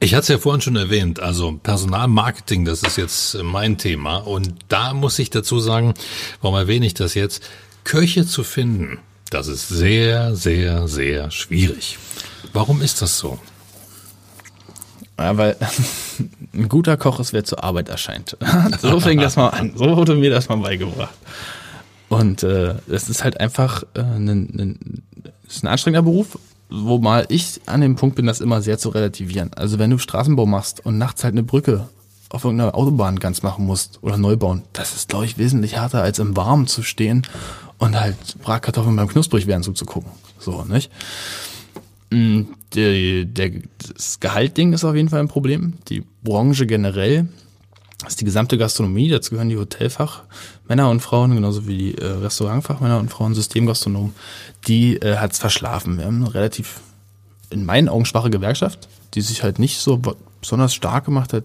Ich hatte es ja vorhin schon erwähnt, also Personalmarketing, das ist jetzt äh, mein Thema. Und da muss ich dazu sagen, warum erwähne ich das jetzt? Köche zu finden, das ist sehr, sehr, sehr schwierig. Warum ist das so? Ja, weil [laughs] ein guter Koch ist, wer zur Arbeit erscheint. [laughs] so fing das mal an. So wurde mir das mal beigebracht. Und äh, es ist halt einfach äh, ein, ein, ist ein anstrengender Beruf, wo mal ich an dem Punkt bin, das immer sehr zu relativieren. Also wenn du Straßenbau machst und nachts halt eine Brücke auf irgendeiner Autobahn ganz machen musst oder neu bauen, das ist, glaube ich, wesentlich härter, als im Warmen zu stehen und halt Bratkartoffeln beim knusprig werden zuzugucken. So, nicht? Mm, Der, der, das Gehaltding ist auf jeden Fall ein Problem. Die Branche generell, das ist die gesamte Gastronomie, dazu gehören die Hotelfachmänner und Frauen, genauso wie die äh, Restaurantfachmänner und Frauen, Systemgastronomen, die äh, hat's verschlafen. Wir haben eine relativ, in meinen Augen, schwache Gewerkschaft, die sich halt nicht so besonders stark gemacht hat,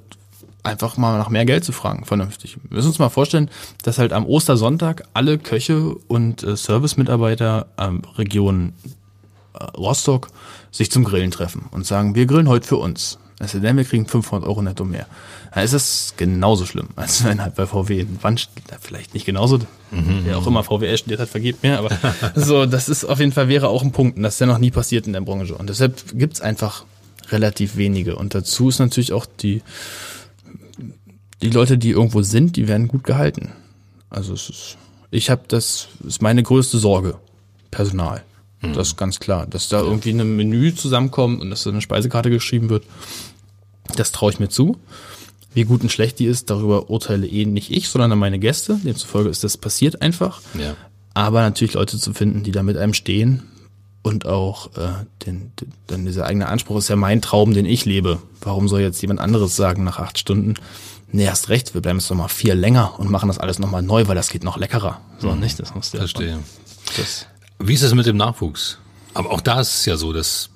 einfach mal nach mehr Geld zu fragen, vernünftig. Wir müssen uns mal vorstellen, dass halt am Ostersonntag alle Köche und äh, Servicemitarbeiter am Region äh, Rostock sich zum Grillen treffen und sagen, wir grillen heute für uns. Also denn wir kriegen 500 Euro netto mehr. Dann ist es genauso schlimm, als wenn halt bei VW ein Wand, vielleicht nicht genauso, wer auch immer VWL studiert hat, vergebt mir, aber [laughs] so, das ist auf jeden Fall wäre auch ein Punkt und das ist ja noch nie passiert in der Branche. Und deshalb gibt's einfach relativ wenige. Und dazu ist natürlich auch die, die Leute, die irgendwo sind, die werden gut gehalten. Also es ist, ich habe das ist meine größte Sorge, Personal. Das ist ganz klar, dass da irgendwie ein Menü zusammenkommt und dass da eine Speisekarte geschrieben wird. Das traue ich mir zu. Wie gut und schlecht die ist, darüber urteile eh nicht ich, sondern meine Gäste. Demzufolge ist das passiert einfach. Ja. Aber natürlich Leute zu finden, die da mit einem stehen und auch äh, den, den, dann dieser eigene Anspruch ist ja mein Traum, den ich lebe. Warum soll jetzt jemand anderes sagen nach acht Stunden? Nee, hast recht, wir bleiben jetzt noch mal vier länger und machen das alles noch mal neu, weil das geht noch leckerer. So, nicht? Das musst du Verstehe. Das, Wie ist es mit dem Nachwuchs? Aber auch da ist es ja so, dass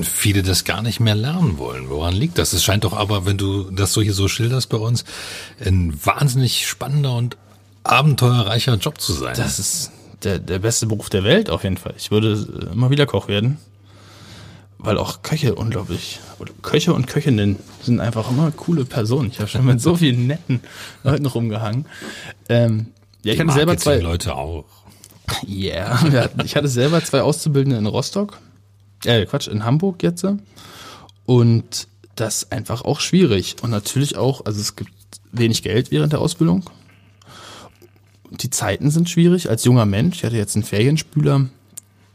viele das gar nicht mehr lernen wollen. Woran liegt das? Es scheint doch aber, wenn du das so hier so schilderst bei uns, ein wahnsinnig spannender und abenteuerreicher Job zu sein. das ist der, der beste Beruf der Welt auf jeden Fall. Ich würde äh, immer wieder Koch werden. Weil auch Köche unglaublich, oder Köche und Köchinnen sind einfach immer coole Personen. Ich habe schon mit so vielen [laughs] netten Leuten rumgehangen. Ähm, ja, ich hatte selber zwei, Leute auch. Ja, hatten, ich hatte selber zwei Auszubildende in Rostock, äh, Quatsch, in Hamburg jetzt. Und das ist einfach auch schwierig. Und natürlich auch, also es gibt wenig Geld während der Ausbildung. Die Zeiten sind schwierig. Als junger Mensch, ich hatte jetzt einen Ferienspüler,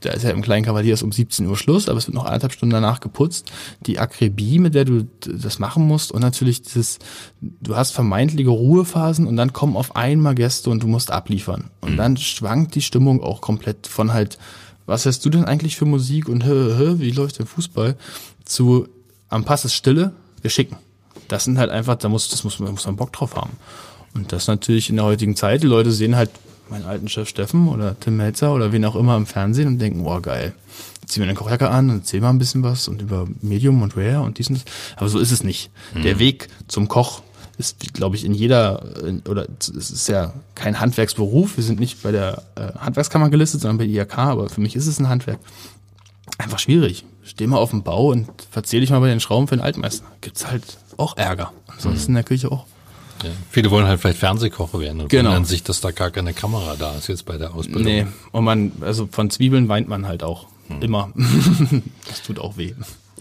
der ist ja im kleinen Kavalier ist um 17 Uhr Schluss, aber es wird noch anderthalb Stunden danach geputzt. Die Akribie, mit der du das machen musst und natürlich dieses, du hast vermeintliche Ruhephasen und dann kommen auf einmal Gäste und du musst abliefern. Und dann schwankt die Stimmung auch komplett von halt, was hörst du denn eigentlich für Musik und hö, hö, wie läuft der Fußball zu am Pass ist Stille, wir schicken. Das sind halt einfach, da muss, das muss man, muss man Bock drauf haben. Und das natürlich in der heutigen Zeit, die Leute sehen halt meinen alten Chef Steffen oder Tim Melzer oder wen auch immer im Fernsehen und denken, oh geil, zieh mir eine Kochjacke an und erzähl mal ein bisschen was und über Medium und Rare und dies und das. Aber so ist es nicht. Der Weg zum Koch ist, glaube ich, in jeder, oder es ist ja kein Handwerksberuf. Wir sind nicht bei der äh, Handwerkskammer gelistet, sondern bei IHK, aber für mich ist es ein Handwerk. Einfach schwierig. Steh mal auf dem Bau und verzehl dich mal bei den Schrauben für den Altmeister. Gibt's halt auch Ärger. Ansonsten in der Küche auch. Ja. Viele wollen halt vielleicht Fernsehkocher werden und Genau. wundern sich, dass da gar keine Kamera da ist jetzt bei der Ausbildung. Nee, und man, also von Zwiebeln weint man halt auch. Immer. [laughs] das tut auch weh.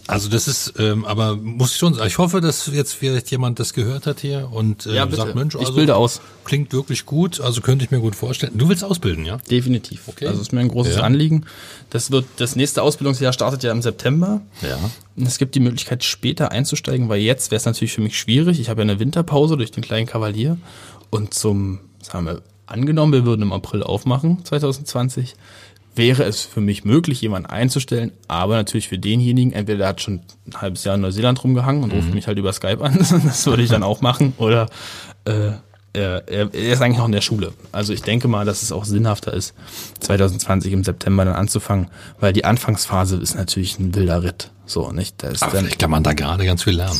Also das ist, ähm, aber muss ich schon sagen, ich hoffe, dass jetzt vielleicht jemand das gehört hat hier und äh, Ja, sagt, Mensch, Ich also bilde aus. klingt wirklich gut, also könnte ich mir gut vorstellen. Du willst ausbilden, ja? Definitiv. Okay. Also ist mir ein großes Ja. Anliegen. Das wird, das nächste Ausbildungsjahr startet ja im September. Ja. Und es gibt die Möglichkeit, später einzusteigen, weil jetzt wäre es natürlich für mich schwierig. Ich habe ja eine Winterpause durch den kleinen Kavalier. Und zum, sagen wir, angenommen, wir würden im April aufmachen, 2020, wäre es für mich möglich, jemanden einzustellen, aber natürlich für denjenigen, entweder der hat schon ein halbes Jahr in Neuseeland rumgehangen und ruft mich halt über Skype an, [laughs] das würde ich dann auch machen, oder äh, er, er ist eigentlich noch in der Schule. Also ich denke mal, dass es auch sinnhafter ist, 2020 im September dann anzufangen, weil die Anfangsphase ist natürlich ein wilder Ritt. So, nicht? Da ist Aber dann, vielleicht kann man da gerade ganz viel lernen.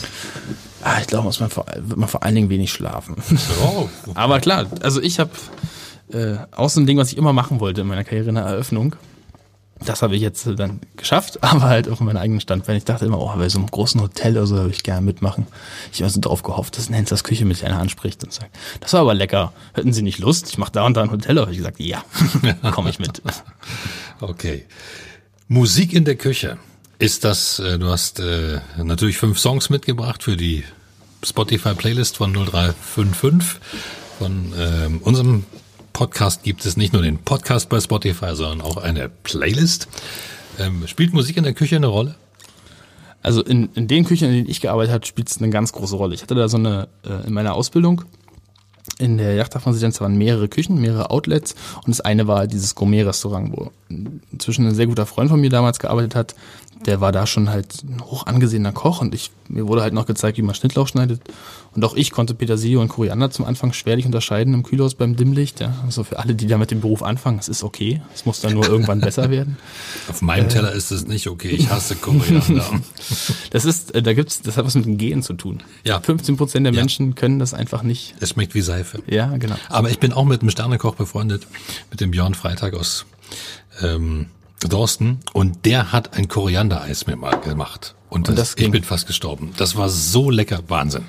ah, ich glaube, muss man vor, wird man vor allen Dingen wenig schlafen. Oh. [laughs] Aber klar, also ich habe äh, auch so Ding, was ich immer machen wollte in meiner Karriere, eine Eröffnung. Das habe ich jetzt äh, dann geschafft, [laughs] aber halt auf meinen eigenen Standbein. Ich dachte immer, oh, bei so einem großen Hotel oder so würde ich gerne mitmachen. Ich habe so drauf gehofft, dass Nenzers Küche mich einer anspricht und sagt, das war aber lecker. Hätten Sie nicht Lust? Ich mache da und da ein Hotel. Aber ich gesagt, ja, [laughs] komme ich mit. [laughs] Okay. Musik in der Küche. Ist das, äh, du hast äh, natürlich fünf Songs mitgebracht für die Spotify-Playlist von 0355. Von ähm, unserem Podcast gibt es nicht nur den Podcast bei Spotify, sondern auch eine Playlist. Ähm, spielt Musik in der Küche eine Rolle? Also in, in den Küchen, in denen ich gearbeitet habe, spielt es eine ganz große Rolle. Ich hatte da so eine, äh, in meiner Ausbildung, in der Yachtresidenz waren mehrere Küchen, mehrere Outlets und das eine war dieses Gourmet-Restaurant, wo inzwischen ein sehr guter Freund von mir damals gearbeitet hat. Der war da schon halt ein hoch angesehener Koch und ich, mir wurde halt noch gezeigt, wie man Schnittlauch schneidet. Und auch ich konnte Petersilie und Koriander zum Anfang schwerlich unterscheiden im Kühlhaus beim Dimmlicht. Ja. Also für alle, die da mit dem Beruf anfangen, es ist okay. Es muss dann nur irgendwann [laughs] besser werden. Auf meinem Teller ist es nicht okay. Ich hasse Koriander. [laughs] Das ist, äh, da gibt's, das hat was mit den Genen zu tun. Ja. 15 Prozent der Ja. Menschen können das einfach nicht. es schmeckt wie Seife. Ja, genau. Aber ich bin auch mit einem Sternekoch befreundet, mit dem Björn Freitag aus ähm, Dorsten. Und der hat ein Koriander-Eis mir mal gemacht. Und, das, das ich bin fast gestorben. Das war so lecker. Wahnsinn.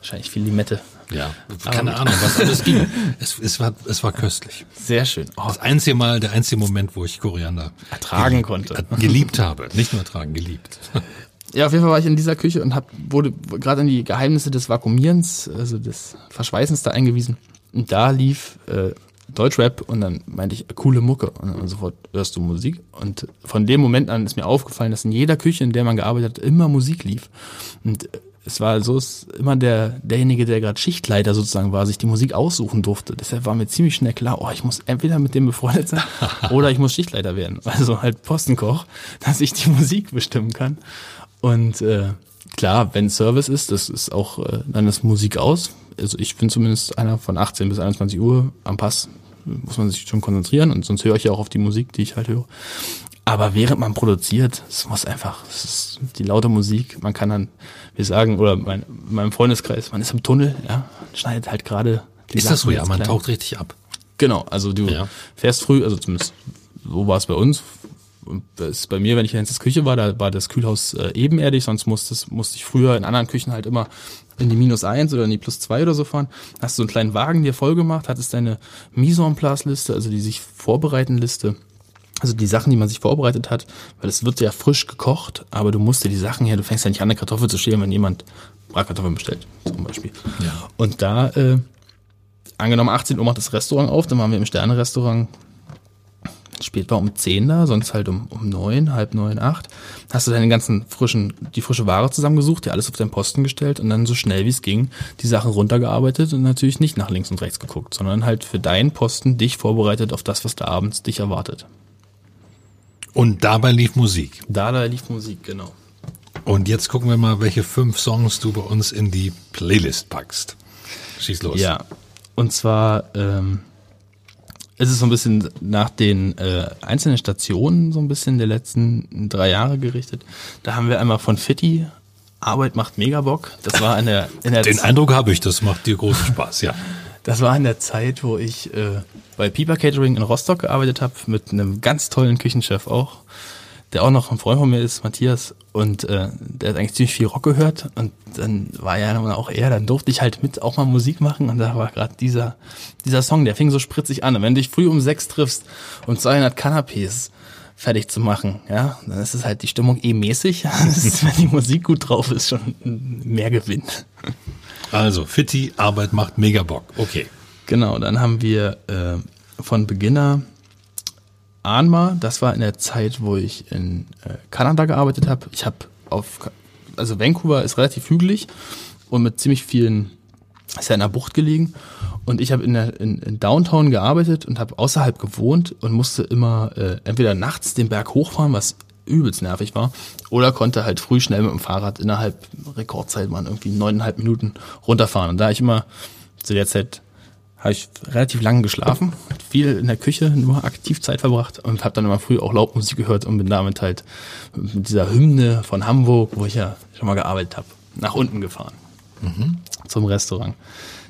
Wahrscheinlich viel Limette. Ja, keine Ahnung, was alles ging. [laughs] Es, es, war, es war köstlich. Sehr schön. Oh, Das einzige Mal, der einzige Moment, wo ich Koriander Ertragen geliebt- konnte. äh, Geliebt habe. Nicht nur ertragen, geliebt. Ja, auf jeden Fall war ich in dieser Küche und hab, wurde gerade an die Geheimnisse des Vakuumierens, also des Verschweißens da eingewiesen. Und da lief äh, Deutschrap und dann meinte ich, coole Mucke. Und dann sofort hörst du Musik. Und von dem Moment an ist mir aufgefallen, dass in jeder Küche, in der man gearbeitet hat, immer Musik lief. Und es war so, es immer der, derjenige, der gerade Schichtleiter sozusagen war, sich die Musik aussuchen durfte. Deshalb war mir ziemlich schnell klar, oh, ich muss entweder mit dem befreundet sein [laughs] oder ich muss Schichtleiter werden. Also halt Postenkoch, [laughs] dass ich die Musik bestimmen kann. Und äh, klar, wenn Service ist, das ist auch, äh, dann ist Musik aus. Also ich bin zumindest einer von 18 bis 21 Uhr am Pass, muss man sich schon konzentrieren und sonst höre ich ja auch auf die Musik, die ich halt höre. Aber während man produziert, es muss einfach, es ist die laute Musik, man kann dann, wir sagen, oder mein, in meinem Freundeskreis, man ist im Tunnel, ja, schneidet halt gerade die Ist das so? Sachen Ja, man klein. taucht richtig ab. Genau, also du Ja. fährst früh, also zumindest so war es bei uns. Und das ist bei mir, wenn ich in der Küche war, da war das Kühlhaus äh, ebenerdig, sonst musste, musste ich früher in anderen Küchen halt immer in die minus eins oder in die plus zwei oder so fahren. Hast du so einen kleinen Wagen dir voll gemacht, hattest deine Mise en place Liste, also die sich vorbereiten Liste. Also die Sachen, die man sich vorbereitet hat, weil es wird ja frisch gekocht, aber du musst dir die Sachen her, du fängst ja nicht an, eine Kartoffel zu schälen, wenn jemand Bratkartoffeln bestellt, zum Beispiel. Ja. Und da, äh, angenommen 18 Uhr macht das Restaurant auf, dann waren wir im Sterne-Restaurant spät war um 10 da, sonst halt um, um 9, halb 9, 8. Hast du deine ganzen frischen, die frische Ware zusammengesucht, dir alles auf deinen Posten gestellt und dann so schnell wie es ging die Sachen runtergearbeitet und natürlich nicht nach links und rechts geguckt, sondern halt für deinen Posten dich vorbereitet auf das, was da abends dich erwartet. Und dabei lief Musik. Da, da lief Musik, genau. Und jetzt gucken wir mal, welche fünf Songs du bei uns in die Playlist packst. Schieß los. Ja, und zwar ähm, ist es so ein bisschen nach den äh, einzelnen Stationen so ein bisschen der letzten drei Jahre gerichtet. Da haben wir einmal von Fitti Arbeit macht mega Bock. Das war in der, in der Den Eindruck habe ich, das macht dir großen Spaß, ja. [laughs] Das war in der Zeit, wo ich äh, bei Pieper Catering in Rostock gearbeitet habe, mit einem ganz tollen Küchenchef auch, der auch noch ein Freund von mir ist, Matthias, und äh, der hat eigentlich ziemlich viel Rock gehört und dann war ja dann auch er, dann durfte ich halt mit auch mal Musik machen und da war gerade dieser, dieser Song, der fing so spritzig an. Und wenn du dich früh um sechs triffst und 200 Canapés fertig zu machen, ja, dann ist es halt die Stimmung eh mäßig. [laughs] Ist, wenn die Musik gut drauf ist, schon mehr Gewinn. Also, Fitti, Arbeit macht mega Bock. Okay. Genau, dann haben wir äh, von Beginner Anma, das war in der Zeit, wo ich in äh, Kanada gearbeitet habe. Ich habe auf, also Vancouver ist relativ hügelig und mit ziemlich vielen, ist ja in der Bucht gelegen. Und ich habe in, der, in, in Downtown gearbeitet und habe außerhalb gewohnt und musste immer äh, entweder nachts den Berg hochfahren, was übelst nervig war, oder konnte halt früh schnell mit dem Fahrrad innerhalb Rekordzeit mal irgendwie neuneinhalb Minuten runterfahren. Und da ich immer zu der Zeit habe ich relativ lange geschlafen, viel in der Küche, nur aktiv Zeit verbracht und habe dann immer früh auch Laubmusik gehört und bin damit halt mit dieser Hymne von Hamburg, wo ich ja schon mal gearbeitet habe, nach unten gefahren mhm. zum Restaurant.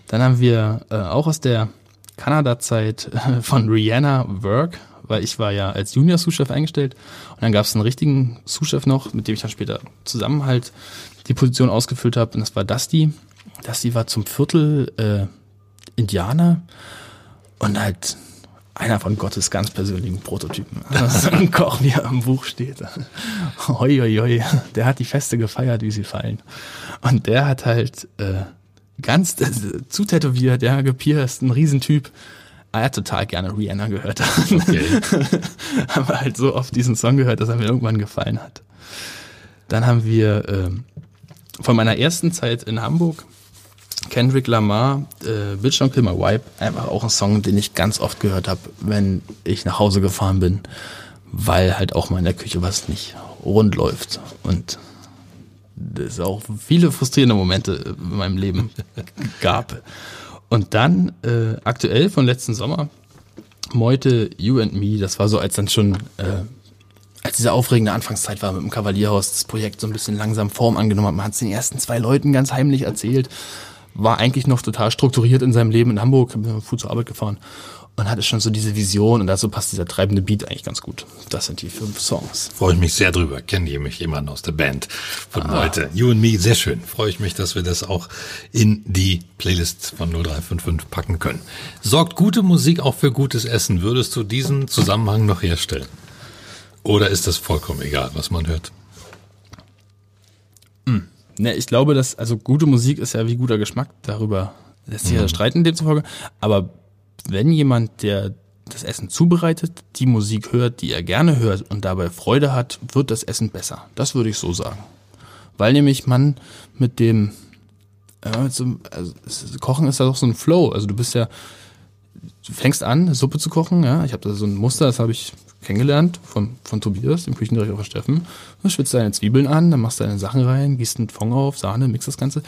Dann haben wir äh, auch aus der Kanada-Zeit äh, von Rihanna Work, weil ich war ja als Junior-Sous-Chef eingestellt und dann gab es einen richtigen Sous-Chef noch, mit dem ich dann später zusammen halt die Position ausgefüllt habe und das war Dusty. Dusty war zum Viertel äh, Indianer und halt einer von Gottes ganz persönlichen Prototypen. Also ein [laughs] Koch, wie er im Buch steht. Hoi, hoi, hoi. Der hat die Feste gefeiert, wie sie fallen. Und der hat halt äh, ganz äh, zutätowiert, ja, gepierst, ein Riesentyp. Er hat total gerne Rihanna gehört. Okay. [laughs] haben wir halt so oft diesen Song gehört, dass er mir irgendwann gefallen hat. Dann haben wir äh, von meiner ersten Zeit in Hamburg Kendrick Lamar, äh, Bitch Don't Kill My Wipe, einfach auch ein Song, den ich ganz oft gehört habe, wenn ich nach Hause gefahren bin, weil halt auch mal in der Küche was nicht rund läuft. Und es auch viele frustrierende Momente in meinem Leben [laughs] gab. Und dann äh, aktuell von letzten Sommer, Meute, You and Me, das war so, als dann schon, äh, als diese aufregende Anfangszeit war mit dem Kavalierhaus, das Projekt so ein bisschen langsam Form angenommen hat. Man hat es den ersten zwei Leuten ganz heimlich erzählt war eigentlich noch total strukturiert in seinem Leben in Hamburg, bin früh zur Arbeit gefahren und hatte schon so diese Vision und dazu passt dieser treibende Beat eigentlich ganz gut. Das sind die fünf Songs. Freue ich mich sehr drüber. Kenne ich mich jemanden aus der Band von ah. heute. You and Me, sehr schön. Freue ich mich, dass wir das auch in die Playlist von 0355 packen können. Sorgt gute Musik auch für gutes Essen? Würdest du diesen Zusammenhang noch herstellen? Oder ist das vollkommen egal, was man hört? Mm. Ne, ich glaube, dass, also gute Musik ist ja wie guter Geschmack, darüber lässt sich ja mhm. streiten demzufolge. Aber wenn jemand, der das Essen zubereitet, die Musik hört, die er gerne hört und dabei Freude hat, wird das Essen besser. Das würde ich so sagen. Weil nämlich man mit dem äh, so, also, Kochen ist ja doch so ein Flow. Also du bist ja, du fängst an, Suppe zu kochen, ja. Ich habe da so ein Muster, das habe ich kennengelernt von, von Tobias, dem Küchendirektor von Steffen. Du schwitzt deine Zwiebeln an, dann machst du deine Sachen rein, gießt einen Fond auf, Sahne, mix das Ganze.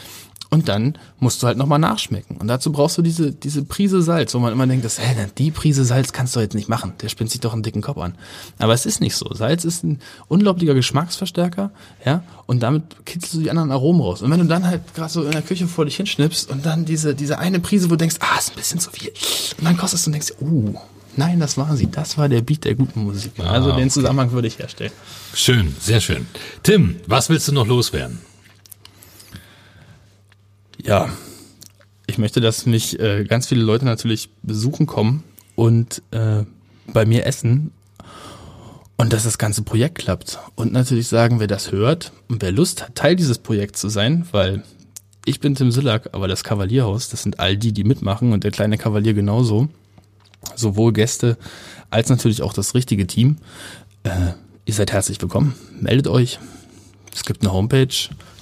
Und dann musst du halt nochmal nachschmecken. Und dazu brauchst du diese, diese Prise Salz, wo man immer denkt, dass, hey, die Prise Salz kannst du jetzt nicht machen. Der spinnt sich doch einen dicken Kopf an. Aber es ist nicht so. Salz ist ein unglaublicher Geschmacksverstärker, ja, und damit kitzelst du die anderen Aromen raus. Und wenn du dann halt gerade so in der Küche vor dich hinschnippst und dann diese, diese eine Prise, wo du denkst, ah, ist ein bisschen zu viel. Und dann kostest du und denkst, uh, Nein, das war sie. Das war der Beat der guten Musik. Ah, also den Zusammenhang würde ich herstellen. Schön, sehr schön. Tim, was willst du noch loswerden? Ja, ich möchte, dass mich äh, ganz viele Leute natürlich besuchen kommen und äh, bei mir essen und dass das ganze Projekt klappt. Und natürlich sagen, wer das hört und wer Lust hat, Teil dieses Projekts zu sein, weil ich bin Tim Sillack, aber das Kavalierhaus, das sind all die, die mitmachen und der kleine Kavalier genauso sowohl Gäste als natürlich auch das richtige Team. Äh, ihr seid herzlich willkommen. Meldet euch. Es gibt eine Homepage,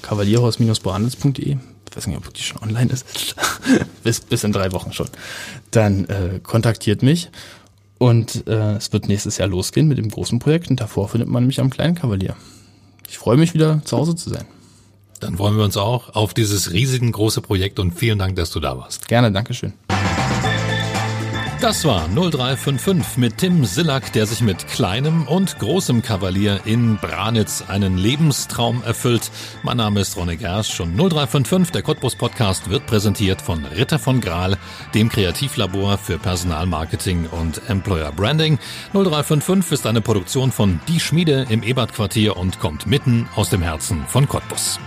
kavalierhaus-bohandels.de. Ich weiß nicht, ob die schon online ist. [laughs] bis, bis in drei Wochen schon. Dann äh, kontaktiert mich. Und äh, es wird nächstes Jahr losgehen mit dem großen Projekt. Und davor findet man mich am kleinen Kavalier. Ich freue mich wieder zu Hause zu sein. Dann freuen wir uns auch auf dieses riesigen große Projekt und vielen Dank, dass du da warst. Gerne, Dankeschön. Das war 0355 mit Tim Sillack, der sich mit kleinem und großem Kavalier in Branitz einen Lebenstraum erfüllt. Mein Name ist Ronne Gersch und 0355, der Cottbus Podcast, wird präsentiert von Ritter von Graal, dem Kreativlabor für Personalmarketing und Employer Branding. 0355 ist eine Produktion von Die Schmiede im Ebert Quartier und kommt mitten aus dem Herzen von Cottbus.